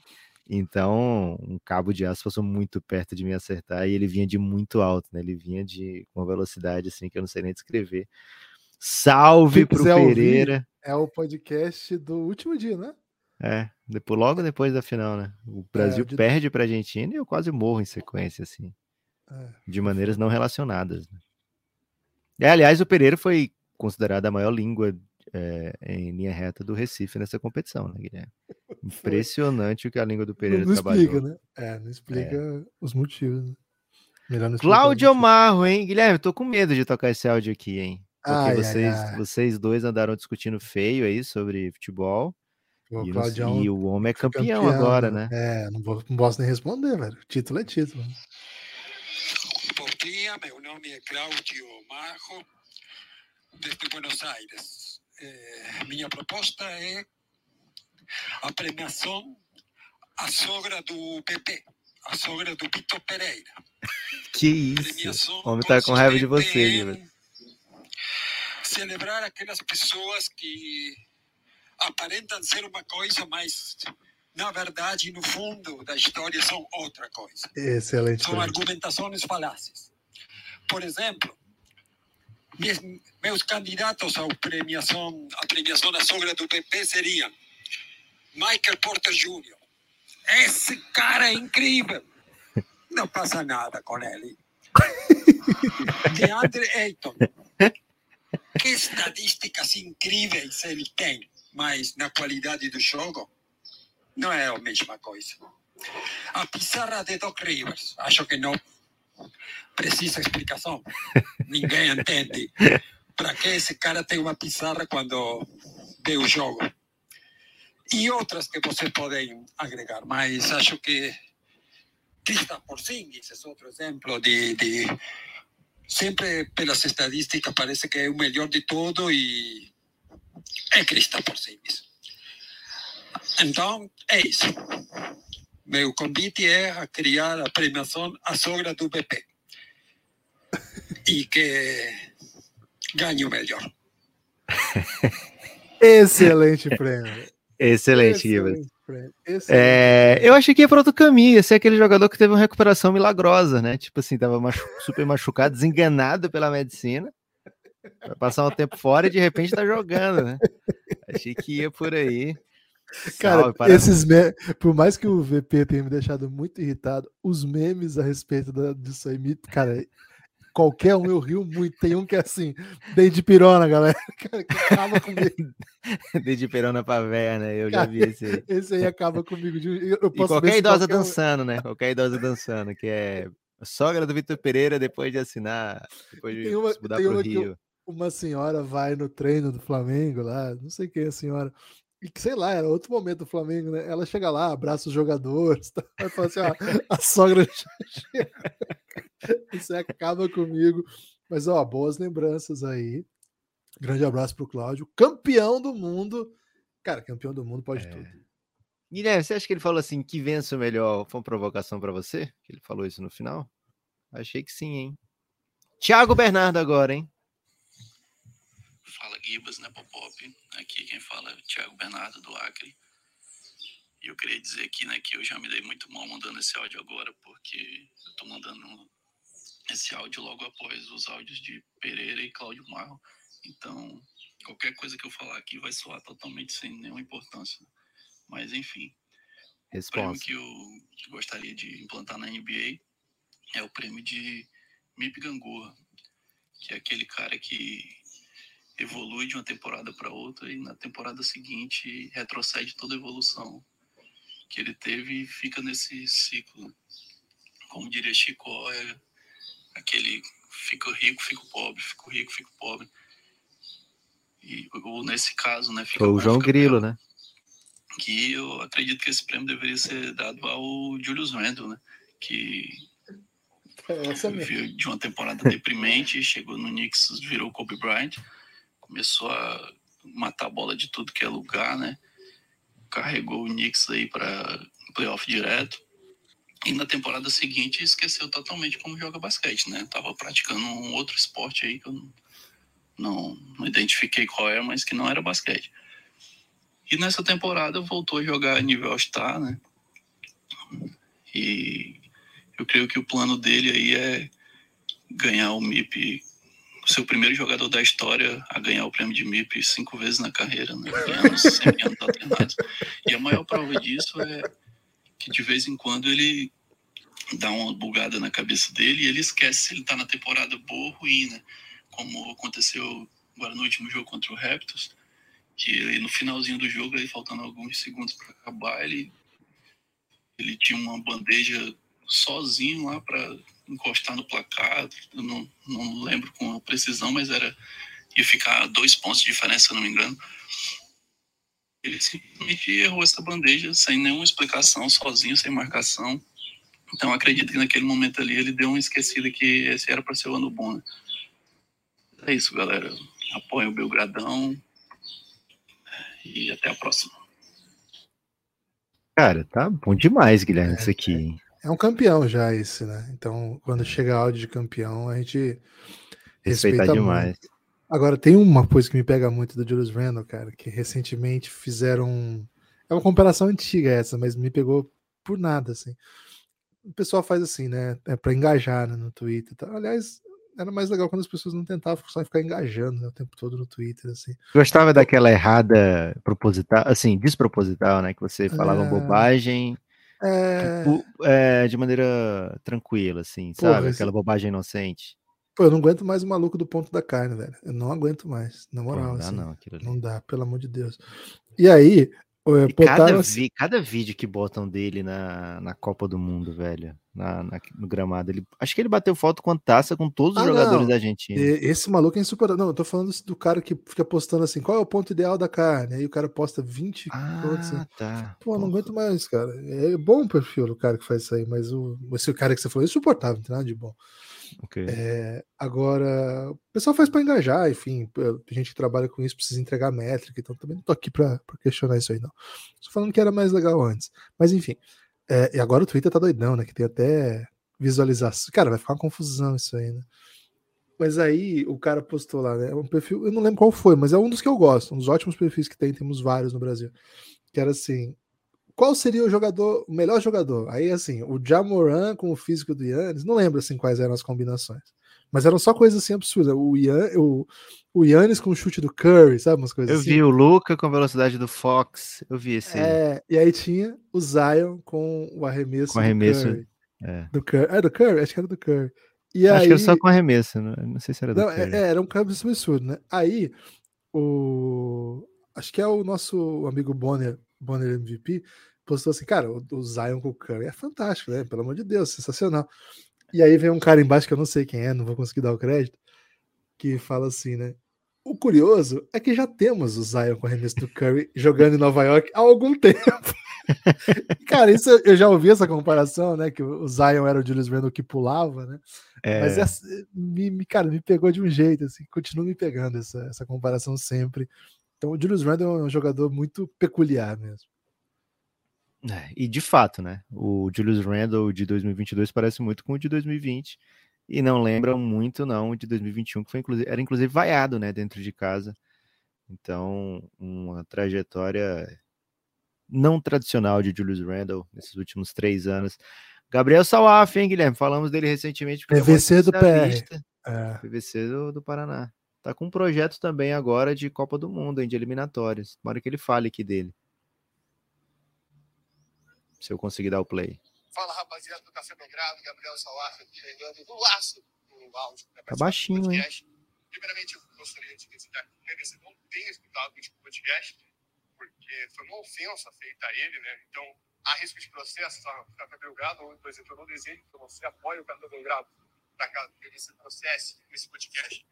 então, um cabo de aço passou muito perto de me acertar e ele vinha de muito alto, né? Ele vinha de uma velocidade assim que eu não sei nem descrever. Salve pro Pereira. Ouvir, é o podcast do último dia, né? É, depois, logo depois da final, né? O Brasil é, de... perde para a Argentina e eu quase morro em sequência, assim. É. De maneiras não relacionadas. Né? É, aliás, o Pereira foi considerado a maior língua é, em linha reta do Recife nessa competição, né, Guilherme? (laughs) Impressionante o que a língua do Pereira não, não trabalhou. Explica, né? É, não explica é. os motivos. Né? Melhor não Cláudio Marro, hein? Guilherme, tô com medo de tocar esse áudio aqui, hein? Porque ai, vocês, ai, ai. vocês dois andaram discutindo feio aí sobre futebol. O e, Claudião, e o homem é campeão, campeão, agora, né? É, não, vou, não posso nem responder, velho. Título é título. Bom dia, meu nome é Cláudio Marro, desde Buenos Aires. É, minha proposta é a premiação a sogra do PP, a sogra do Vitor Pereira. Que isso? O homem tá com raiva de você, velho. Celebrar aquelas pessoas que aparentam ser uma coisa, mas na verdade, no fundo da história, são outra coisa. Excelente. São argumentações falácias. Por exemplo, meus candidatos à premiação, à premiação da sogra do PP seriam Michael Porter Jr. Esse cara é incrível. Não passa nada com ele. (laughs) DeAndre Ayton. Que estadísticas incríveis ele tem, mas na qualidade do jogo não é a mesma coisa. A pizarra de Doc Rivers, acho que não precisa explicação. (laughs) Ninguém entende. Para que esse cara tem uma pizarra quando vê o jogo e outras que você podem agregar, mas acho que Krista Porzingis é outro exemplo de, de sempre pelas estatísticas parece que é o melhor de todo e é Krista Porzingis. Então, é isso. Meu convite é a criar a premiação A Sogra do BP. E que ganhe o melhor. (laughs) Excelente prêmio. Excelente, Gibas. É, eu achei que ia para outro caminho, ia ser aquele jogador que teve uma recuperação milagrosa, né? Tipo assim, tava machu (laughs) super machucado, desenganado pela medicina. Vai passar um tempo fora e de repente tá jogando, né? Achei que ia por aí. Cara, Salve, esses memes, por mais que o VP tenha me deixado muito irritado, os memes a respeito da- disso aí, me- cara, qualquer um eu rio muito. Tem um que é assim, dei de pirona, galera. (laughs) Cara, que acaba comigo. (laughs) Desde perona pra véia, né? Eu já vi esse aí. Esse aí acaba comigo. Eu, E posso ver qualquer idosa qualquer dançando, né? Qualquer idosa dançando, que é a sogra do Vitor Pereira depois de assinar, depois de uma- mudar pro eu- Rio. uma senhora vai no treino do Flamengo lá, não sei quem é a senhora, e que sei lá, era outro momento do Flamengo, né? Ela chega lá, abraça os jogadores, (laughs) tá? vai falar assim: ó, a sogra. (laughs) Isso acaba comigo. Mas, ó, boas lembranças aí. Grande abraço pro Cláudio, campeão do mundo. Cara, campeão do mundo pode É. tudo. Guilherme, você acha que ele falou assim, que vença o melhor? Foi uma provocação pra você? Que ele falou isso no final? Achei que sim, hein? Thiago Bernardo agora, hein? Fala Gibas, né, Popop? Aqui quem fala é o Thiago Bernardo do Acre. E eu queria dizer aqui, né, que eu já me dei muito mal mandando esse áudio agora, porque eu tô mandando esse áudio logo após os áudios de Pereira e Cláudio Marro. Então, qualquer coisa que eu falar aqui vai soar totalmente sem nenhuma importância. Mas, enfim, o prêmio Resposta. que eu gostaria de implantar na NBA é o prêmio de Mip Gangorra, que é aquele cara que evolui de uma temporada para outra e na temporada seguinte retrocede toda a evolução que ele teve e fica nesse ciclo. Como diria Chico, é aquele fico rico, fico pobre, fico rico, fico pobre. E, ou nesse caso, né? Fica Foi o bom, João fica Grilo, pior né? que eu acredito que esse prêmio deveria ser dado ao Julius Randle, né? Que mesmo. veio de uma temporada deprimente, (laughs) chegou no Knicks, virou Kobe Bryant, começou a matar a bola de tudo que é lugar, né? Carregou o Knicks aí para playoff direto. E na temporada seguinte esqueceu totalmente como joga basquete, né? Tava praticando um outro esporte aí que eu não, não, identifiquei qual é, mas que não era basquete. E nessa temporada voltou a jogar a nível All-Star, né? E eu creio que o plano dele aí é ganhar o MIP, ser o primeiro jogador da história a ganhar o prêmio de MIP cinco vezes na carreira, né? Ganhando sempre anos alternados. E a maior prova disso é que de vez em quando ele dá uma bugada na cabeça dele e ele esquece se ele tá na temporada boa ou ruim, né? Como aconteceu agora no último jogo contra o Raptors, que ele, no finalzinho do jogo, aí faltando alguns segundos para acabar, ele, ele tinha uma bandeja sozinho lá para encostar no placar. Eu não, não lembro com precisão, mas era ia ficar dois pontos de diferença, se eu não me engano. Ele simplesmente errou essa bandeja sem nenhuma explicação, sozinho, sem marcação. Então acredito que naquele momento ali ele deu uma esquecida que esse era para ser o ano bom. Né? É isso, galera. Apoiem o Belgradão e até a próxima. Cara, tá bom demais, Guilherme, isso aqui. É um campeão já esse, né? Então, quando chega áudio de campeão, a gente Respeitar respeita demais. muito. Agora, tem uma coisa que me pega muito do Julius Randle, cara, que recentemente fizeram. É uma comparação antiga essa, mas me pegou por nada, assim. O pessoal faz assim, né? É pra engajar né, no Twitter. tal. Aliás, era mais legal quando as pessoas não tentavam só ficar engajando né, o tempo todo no Twitter, assim. Gostava daquela errada proposital, assim, desproposital, né? Que você falava É. bobagem É... pu- é, de maneira tranquila, assim, Porra, sabe? Aquela bobagem inocente. Pô, eu não aguento mais o maluco do ponto da carne, velho. Eu não aguento mais, na Pô, moral. não dá assim. não, aquilo ali. Não dá, pelo amor de Deus. E aí, é, E cada, botaram assim, vi- cada vídeo que botam dele na, na Copa do Mundo, velho, na, na- no gramado, ele, acho que ele bateu foto com taça com todos os Ah, jogadores não. da Argentina. esse maluco é insuportável. Não, eu tô falando do cara que fica postando assim, qual é o ponto ideal da carne? Aí o cara posta 20 pontos. assim. Ah, tá. Pô, eu não Porra. aguento mais, cara. É bom o perfil do cara que faz isso aí, mas o, esse cara que você falou é insuportável, não tem nada de bom. Ok. É, agora, o pessoal faz para engajar, enfim, tem gente que trabalha com isso, precisa entregar métrica, então também não tô aqui para questionar isso aí, não. Tô falando que era mais legal antes. Mas enfim, é, e agora o Twitter tá doidão, né? Que tem até visualização. Cara, vai ficar uma confusão isso aí, né? Mas aí o cara postou lá, né? Um perfil, eu não lembro qual foi, mas é um dos que eu gosto, um dos ótimos perfis que tem, temos vários no Brasil. Que era assim: qual seria o jogador, o melhor jogador? Aí, assim, o Jamoran com o físico do Yannis, não lembro assim quais eram as combinações. Mas eram só coisas assim absurdas. O, Ian, o, o Yannis com o chute do Curry, sabe? Umas coisas Eu assim. vi o Luca com a velocidade do Fox. Eu vi esse É, e aí tinha o Zion com o arremesso, com arremesso. do Curry. É. Do Curry. É do Curry? Acho que era do Curry. E Acho aí... que era só com arremesso, não, não sei se era do Não, é, Curry. é, era um arremesso absurdo, né? Aí, o... Acho que é o nosso amigo Bonner, Bonner MVP, postou assim, cara, o, o Zion com o Curry é fantástico, né? Pelo amor de Deus, sensacional. E aí vem um cara embaixo que eu não sei quem é, não vou conseguir dar o crédito, que fala assim, né? O curioso é que já temos o Zion com arremesso do Curry (laughs) jogando em Nova York há algum tempo. (laughs) Cara, isso eu- já ouvi essa comparação, né? Que o Zion era o Julius Randle que pulava, né? É. Mas essa, me, me- cara, me pegou de um jeito, assim, continua me pegando essa, essa comparação sempre. Então, o Julius Randle é um jogador muito peculiar mesmo. É, e de fato, né? O Julius Randle de 2022 parece muito com o de 2020 e não lembra muito não o de 2021 que foi inclusive era inclusive vaiado, né, dentro de casa. Então, uma trajetória não tradicional de Julius Randle nesses últimos três anos. Gabriel Salaf, hein, Guilherme? Falamos dele recentemente. é PVC muito do PR. É. PVC do, do Paraná. Tá com um projeto também agora de Copa do Mundo, hein, de eliminatórias. Tomara que ele fale aqui dele. Se eu conseguir dar o play. Fala rapaziada do Café Belgrado, Gabriel Salaf aqui chegando do laço no áudio. Tá do baixinho, hein? Primeiramente, eu gostaria de dizer que agradecer, não tenho escutado o último podcast, porque foi uma ofensa feita a ele, né? Então, há risco de processo no Café Belgrado, ou, por exemplo, eu não desejo que você apoie o Café Belgrado para caso ele se processe nesse podcast.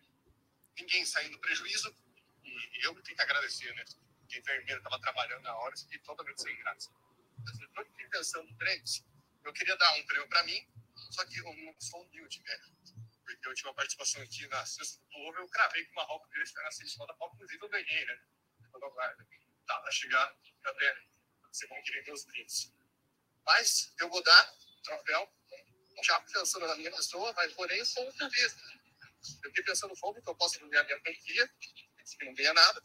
Ninguém saindo prejuízo, e eu tenho que agradecer, né? Que a enfermeira estava trabalhando na hora e totalmente sem graça. Tô aqui pensando em três. Eu queria dar um prêmio para mim, só que eu não sou humilde, né? Porque eu tive uma participação aqui na sexta do Ovo, eu cravei com uma roupa dele, na sexta da Copa, inclusive eu ganhei, né? Quando. Tá, vai chegar até você vão querer meus brindes. Mas eu vou dar troféu, já pensando na minha pessoa, mas porém sou um clubista. Eu fiquei pensando como que eu posso ganhar minha franquia, que não ganha nada,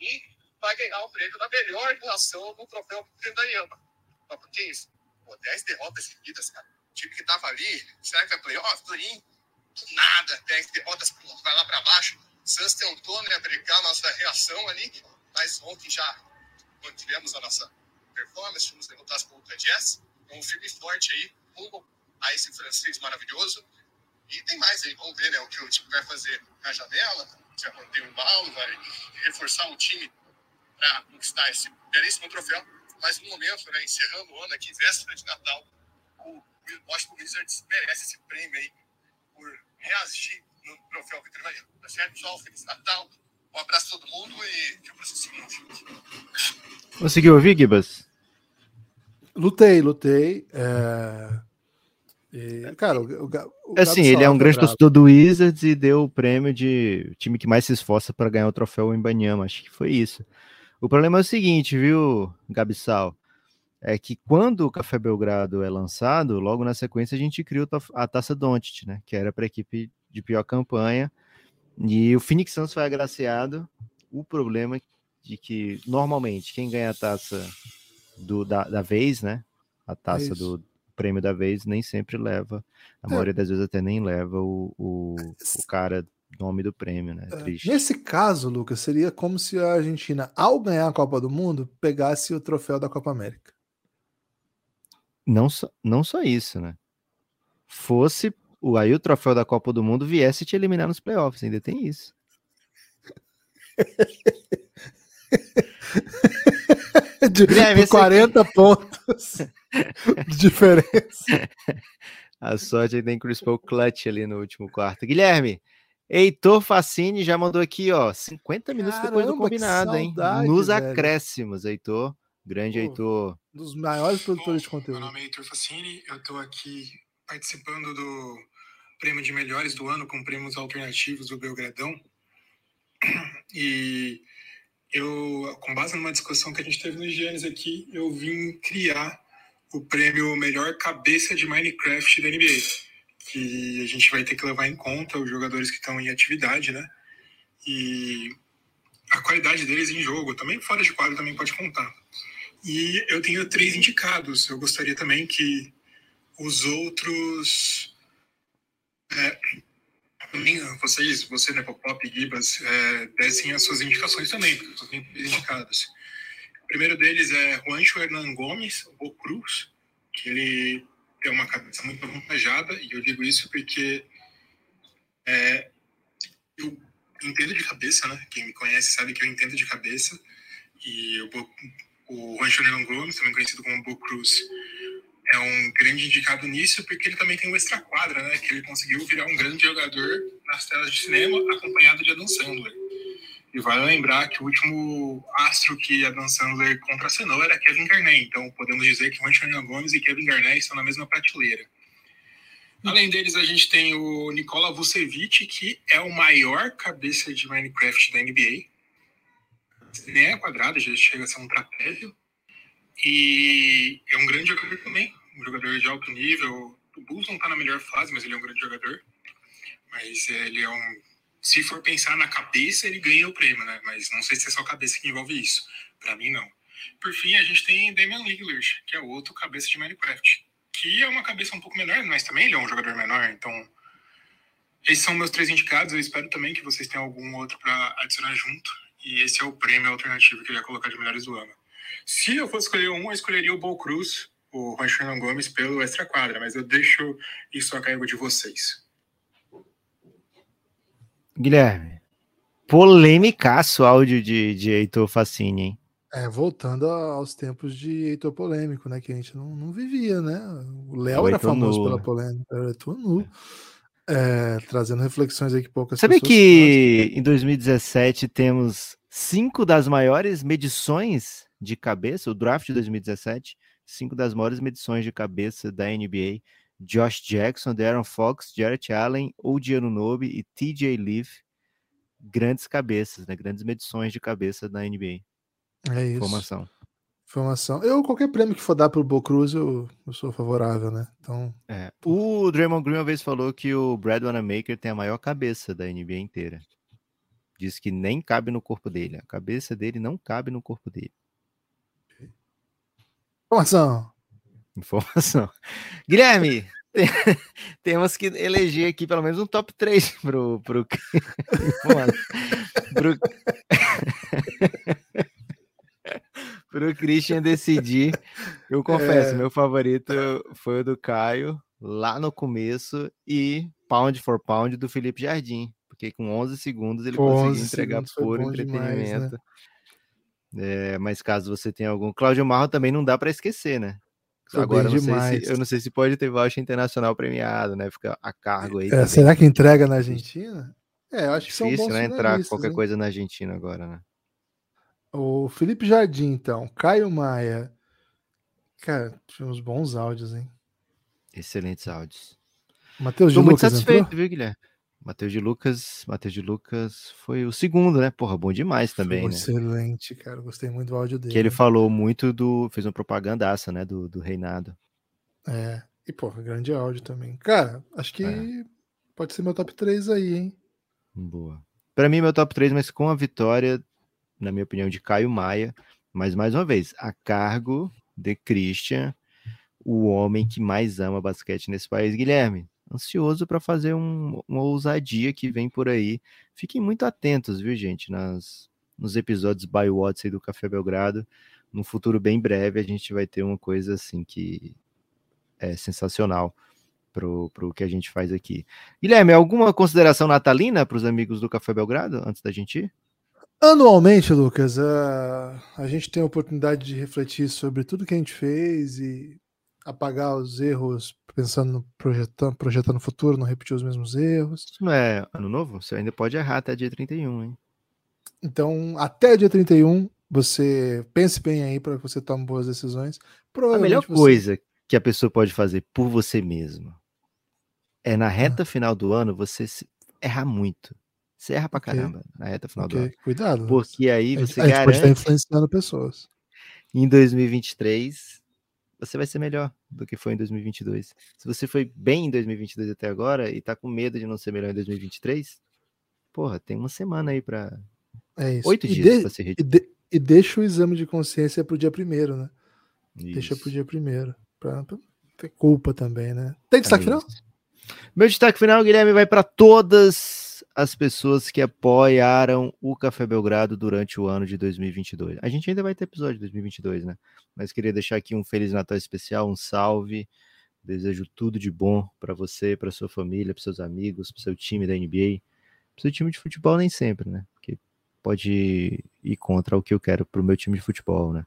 e vai ganhar o prêmio da melhor relação no troféu da Yama. Mas por isso? Pô, 10 derrotas seguidas, cara. O time que tava ali, será que vai playoff? Play-in? Nada, 10 derrotas, vai lá pra baixo. O Suns tentou, né, brincar nossa reação ali, mas ontem já mantivemos a nossa performance, fomos derrotados pelo Utah Jazz. Um firme e forte aí, rumo a esse francês maravilhoso. E tem mais aí, vamos ver né, o que o time vai fazer na janela, se vai manter o mal, vai reforçar o time para conquistar esse belíssimo troféu. Mas no momento, né, encerrando o ano aqui, véspera de Natal, o Washington Wizards merece esse prêmio aí por reagir no troféu Vitor Bahia. Tá certo, pessoal? Feliz Natal. Um abraço a todo mundo e que eu preciso seguinte. Conseguiu ouvir, Gibas? Lutei, lutei. é, e, cara, o, o, o Assim, ele é um Salaf grande torcedor do Wizards e deu o prêmio de time que mais se esforça para ganhar o troféu em Banyama. Acho que foi isso. O problema é o seguinte, viu, Gabsal? É que quando o Café Belgrado é lançado, logo na sequência a gente ta- a taça Doncic, né? Que era para a equipe de pior campanha. E o Phoenix Suns foi agraciado. O problema é de que normalmente quem ganha a taça do, da, da vez, né? A taça isso. do prêmio da vez nem sempre leva. A É. maioria das vezes até nem leva o, o, o cara nome do prêmio, né? É. Nesse caso, Lucas, seria como se a Argentina, ao ganhar a Copa do Mundo, pegasse o troféu da Copa América. Não só, não só isso, né? Fosse o aí o troféu da Copa do Mundo viesse te eliminar nos playoffs, ainda tem isso. (laughs) De, Guilherme, de esse aqui- 40 pontos de diferença. (laughs) A sorte é que tem Chris Paul clutch ali no último quarto. Guilherme, Heitor Facini já mandou aqui, ó, 50 minutos depois do Caramba, combinado, hein? saudade, Nos velho. acréscimos, Heitor. Grande Pô, Heitor. Um dos maiores produtores de Meu conteúdo. nome é Heitor Facini, eu estou aqui participando do prêmio de melhores do ano com prêmios alternativos do Belgradão. (clears throat) E eu, com base numa discussão que a gente teve no Gênesis aqui, eu vim criar o prêmio Melhor Cabeça de Minecraft da NBA, que a gente vai ter que levar em conta os jogadores que estão em atividade, né? E a qualidade deles em jogo, também fora de quadro também pode contar. E eu tenho três indicados. Eu gostaria também que os outros é, vocês, você, né, Pop e Gibas, é, dessem as suas indicações também, porque só tenho indicadas. O primeiro deles é Juancho Hernan Gomes, o Cruz, que ele tem uma cabeça muito avantajada, e eu digo isso porque é, eu entendo de cabeça, né? Quem me conhece sabe que eu entendo de cabeça, e eu, o Juancho Hernan Gomes, também conhecido como Bo Cruz, é um grande indicado nisso, porque ele também tem o extra quadra, né? Que ele conseguiu virar um grande jogador nas telas de cinema, acompanhado de Adam Sandler. E vale lembrar que o último astro que Adam Sandler contracenou era Kevin Garnett. Então podemos dizer que Juan Gomes e Kevin Garnett estão na mesma prateleira. Além deles, a gente tem o Nikola Vucevic, que é o maior cabeça de Minecraft da NBA. Nem é quadrado, já chega a ser um trapézio. E é um grande jogador também, um jogador de alto nível. O Bulls não está na melhor fase, mas ele é um grande jogador. Mas ele é um. Se for pensar na cabeça, ele ganha o prêmio, né? Mas não sei se é só a cabeça que envolve isso. Para mim, não. Por fim, a gente tem Damian Lillard, que é outro cabeça de Minecraft. Que é uma cabeça um pouco menor, mas também ele é um jogador menor. Então, esses são meus três indicados. Eu espero também que vocês tenham algum outro para adicionar junto. E esse é o prêmio alternativo que eu ia colocar de melhores do ano. Se eu fosse escolher um, eu escolheria o Bol Cruz, o Juan Fernando Gomes, pelo extra quadra, mas eu deixo isso a cargo de vocês. Guilherme, polêmicaço áudio de, de Heitor Facini, hein? É, voltando aos tempos de Heitor polêmico, né? Que a gente não, não vivia, né? O Léo era famoso nu. pela polêmica, era Heitor nu. É, trazendo reflexões aí que poucas Sabe que em 2017 temos cinco das maiores medições de cabeça, o draft de 2017, cinco das maiores medições de cabeça da NBA. Josh Jackson, Darren Fox, Jarrett Allen, Odi Anunobi e TJ Leaf. Grandes cabeças, né? Grandes medições de cabeça da NBA. É isso. Informação. Informação. Eu, qualquer prêmio que for dar pro Bo Cruz, eu, eu sou favorável, né? Então. É. O Draymond Green uma vez falou que o Brad Wanamaker tem a maior cabeça da NBA inteira. Diz que nem cabe no corpo dele. A cabeça dele não cabe no corpo dele. Informação. Informação. (laughs) Guilherme, (laughs) temos que eleger aqui pelo menos um top 3 (laughs) pro. pro... pro... pro Christian decidir. Eu confesso, é... meu favorito foi o do Caio, lá no começo, e pound for pound do Felipe Jardim, porque com 11 segundos ele conseguiu entregar puro entretenimento. Demais, né? É, mas caso você tenha algum. Cláudio Marro também não dá para esquecer, né? Agora não se, eu não sei se pode ter voucher internacional premiado, né? Fica a cargo aí. É, será que entrega na Argentina? É, eu acho que Difícil, são bons né? Entrar qualquer hein? coisa na Argentina agora, né? O Felipe Jardim, então. Caio Maia. Cara, tivemos bons áudios, hein? Excelentes áudios. Matheus Tô muito satisfeito, entrou? viu, Guilherme? Matheus de Lucas, Matheus de Lucas foi o segundo, né? Porra, bom demais também, foi né? Excelente, cara. Gostei muito do áudio dele. Que ele falou muito do. fez uma propagandaça, né? Do, do reinado. É. E, porra, grande áudio também. Cara, acho que é. pode ser meu top 3 aí, hein? Boa. Para mim, meu top 3, mas com a vitória, na minha opinião, de Caio Maia. Mas, mais uma vez, a cargo de Christian, o homem que mais ama basquete nesse país, Guilherme ansioso para fazer um, uma ousadia que vem por aí. Fiquem muito atentos, viu, gente, nas, nos episódios by Watson do Café Belgrado. No futuro bem breve, a gente vai ter uma coisa assim que é sensacional pro, pro que a gente faz aqui. Guilherme, alguma consideração natalina para os amigos do Café Belgrado antes da gente ir? Anualmente, Lucas, a, a gente tem a oportunidade de refletir sobre tudo que a gente fez e apagar os erros pensando no projetando, projetando o futuro, não repetir os mesmos erros. Isso não é ano novo? Você ainda pode errar até dia 31, hein? Então, até dia 31, você pense bem aí para que você tome boas decisões. a melhor você... coisa que a pessoa pode fazer por você mesmo é na reta ah. final do ano você errar muito. Você erra pra caramba okay. na reta final okay. do ano. Cuidado. Porque aí você a gente garante. Pode estar influenciando pessoas. Em 2023, você vai ser melhor do que foi em 2022. Se você foi bem em 2022 até agora e tá com medo de não ser melhor em 2023, porra, tem uma semana aí para é isso. oito dias para ser e, de, e deixa o exame de consciência pro dia primeiro, né? Isso. Deixa pro dia primeiro, para ter culpa também, né? Tem destaque é final? Meu destaque final, Guilherme, vai para todas as pessoas que apoiaram o Café Belgrado durante o ano de 2022. A gente ainda vai ter episódio de 2022, né? Mas queria deixar aqui um Feliz Natal especial, um salve. Desejo tudo de bom para você, para sua família, para seus amigos, para seu time da NBA. Para seu time de futebol, nem sempre, né? Porque pode ir contra o que eu quero para o meu time de futebol, né?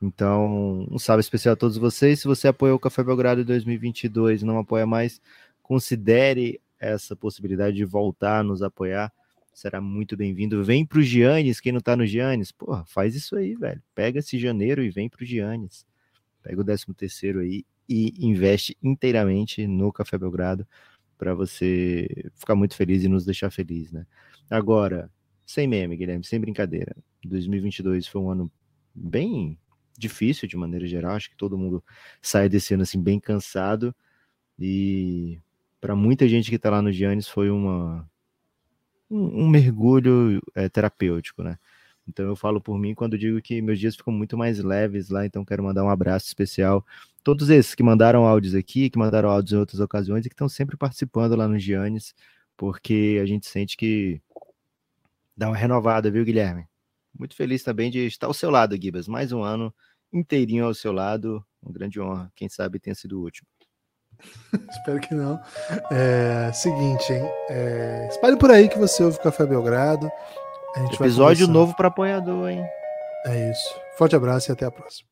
Então, um salve especial a todos vocês. Se você apoiou o Café Belgrado em 2022 e não apoia mais, considere essa possibilidade de voltar nos apoiar. Será muito bem-vindo. Vem para o Giannis, quem não está no Giannis, porra, faz isso aí, velho. Pega esse janeiro e vem para o Giannis. Pega o 13 terceiro aí e investe inteiramente no Café Belgrado para você ficar muito feliz e nos deixar feliz, né? Agora, sem meme, Guilherme, sem brincadeira. 2022 foi um ano bem difícil de maneira geral. Acho que todo mundo sai desse ano assim bem cansado e para muita gente que está lá no Giannis foi uma um, um mergulho é, terapêutico, né? Então eu falo por mim quando digo que meus dias ficam muito mais leves lá, então quero mandar um abraço especial. Todos esses que mandaram áudios aqui, que mandaram áudios em outras ocasiões e que estão sempre participando lá no Giannis, porque a gente sente que dá uma renovada, viu, Guilherme? Muito feliz também de estar ao seu lado, Gibas. Mais um ano inteirinho ao seu lado. Uma grande honra. Quem sabe tenha sido o último. (laughs) Espero que não. É, seguinte, hein? É, espalhe por aí que você ouve Café Belgrado. Episódio novo para apoiador, hein? É isso. Forte abraço e até a próxima.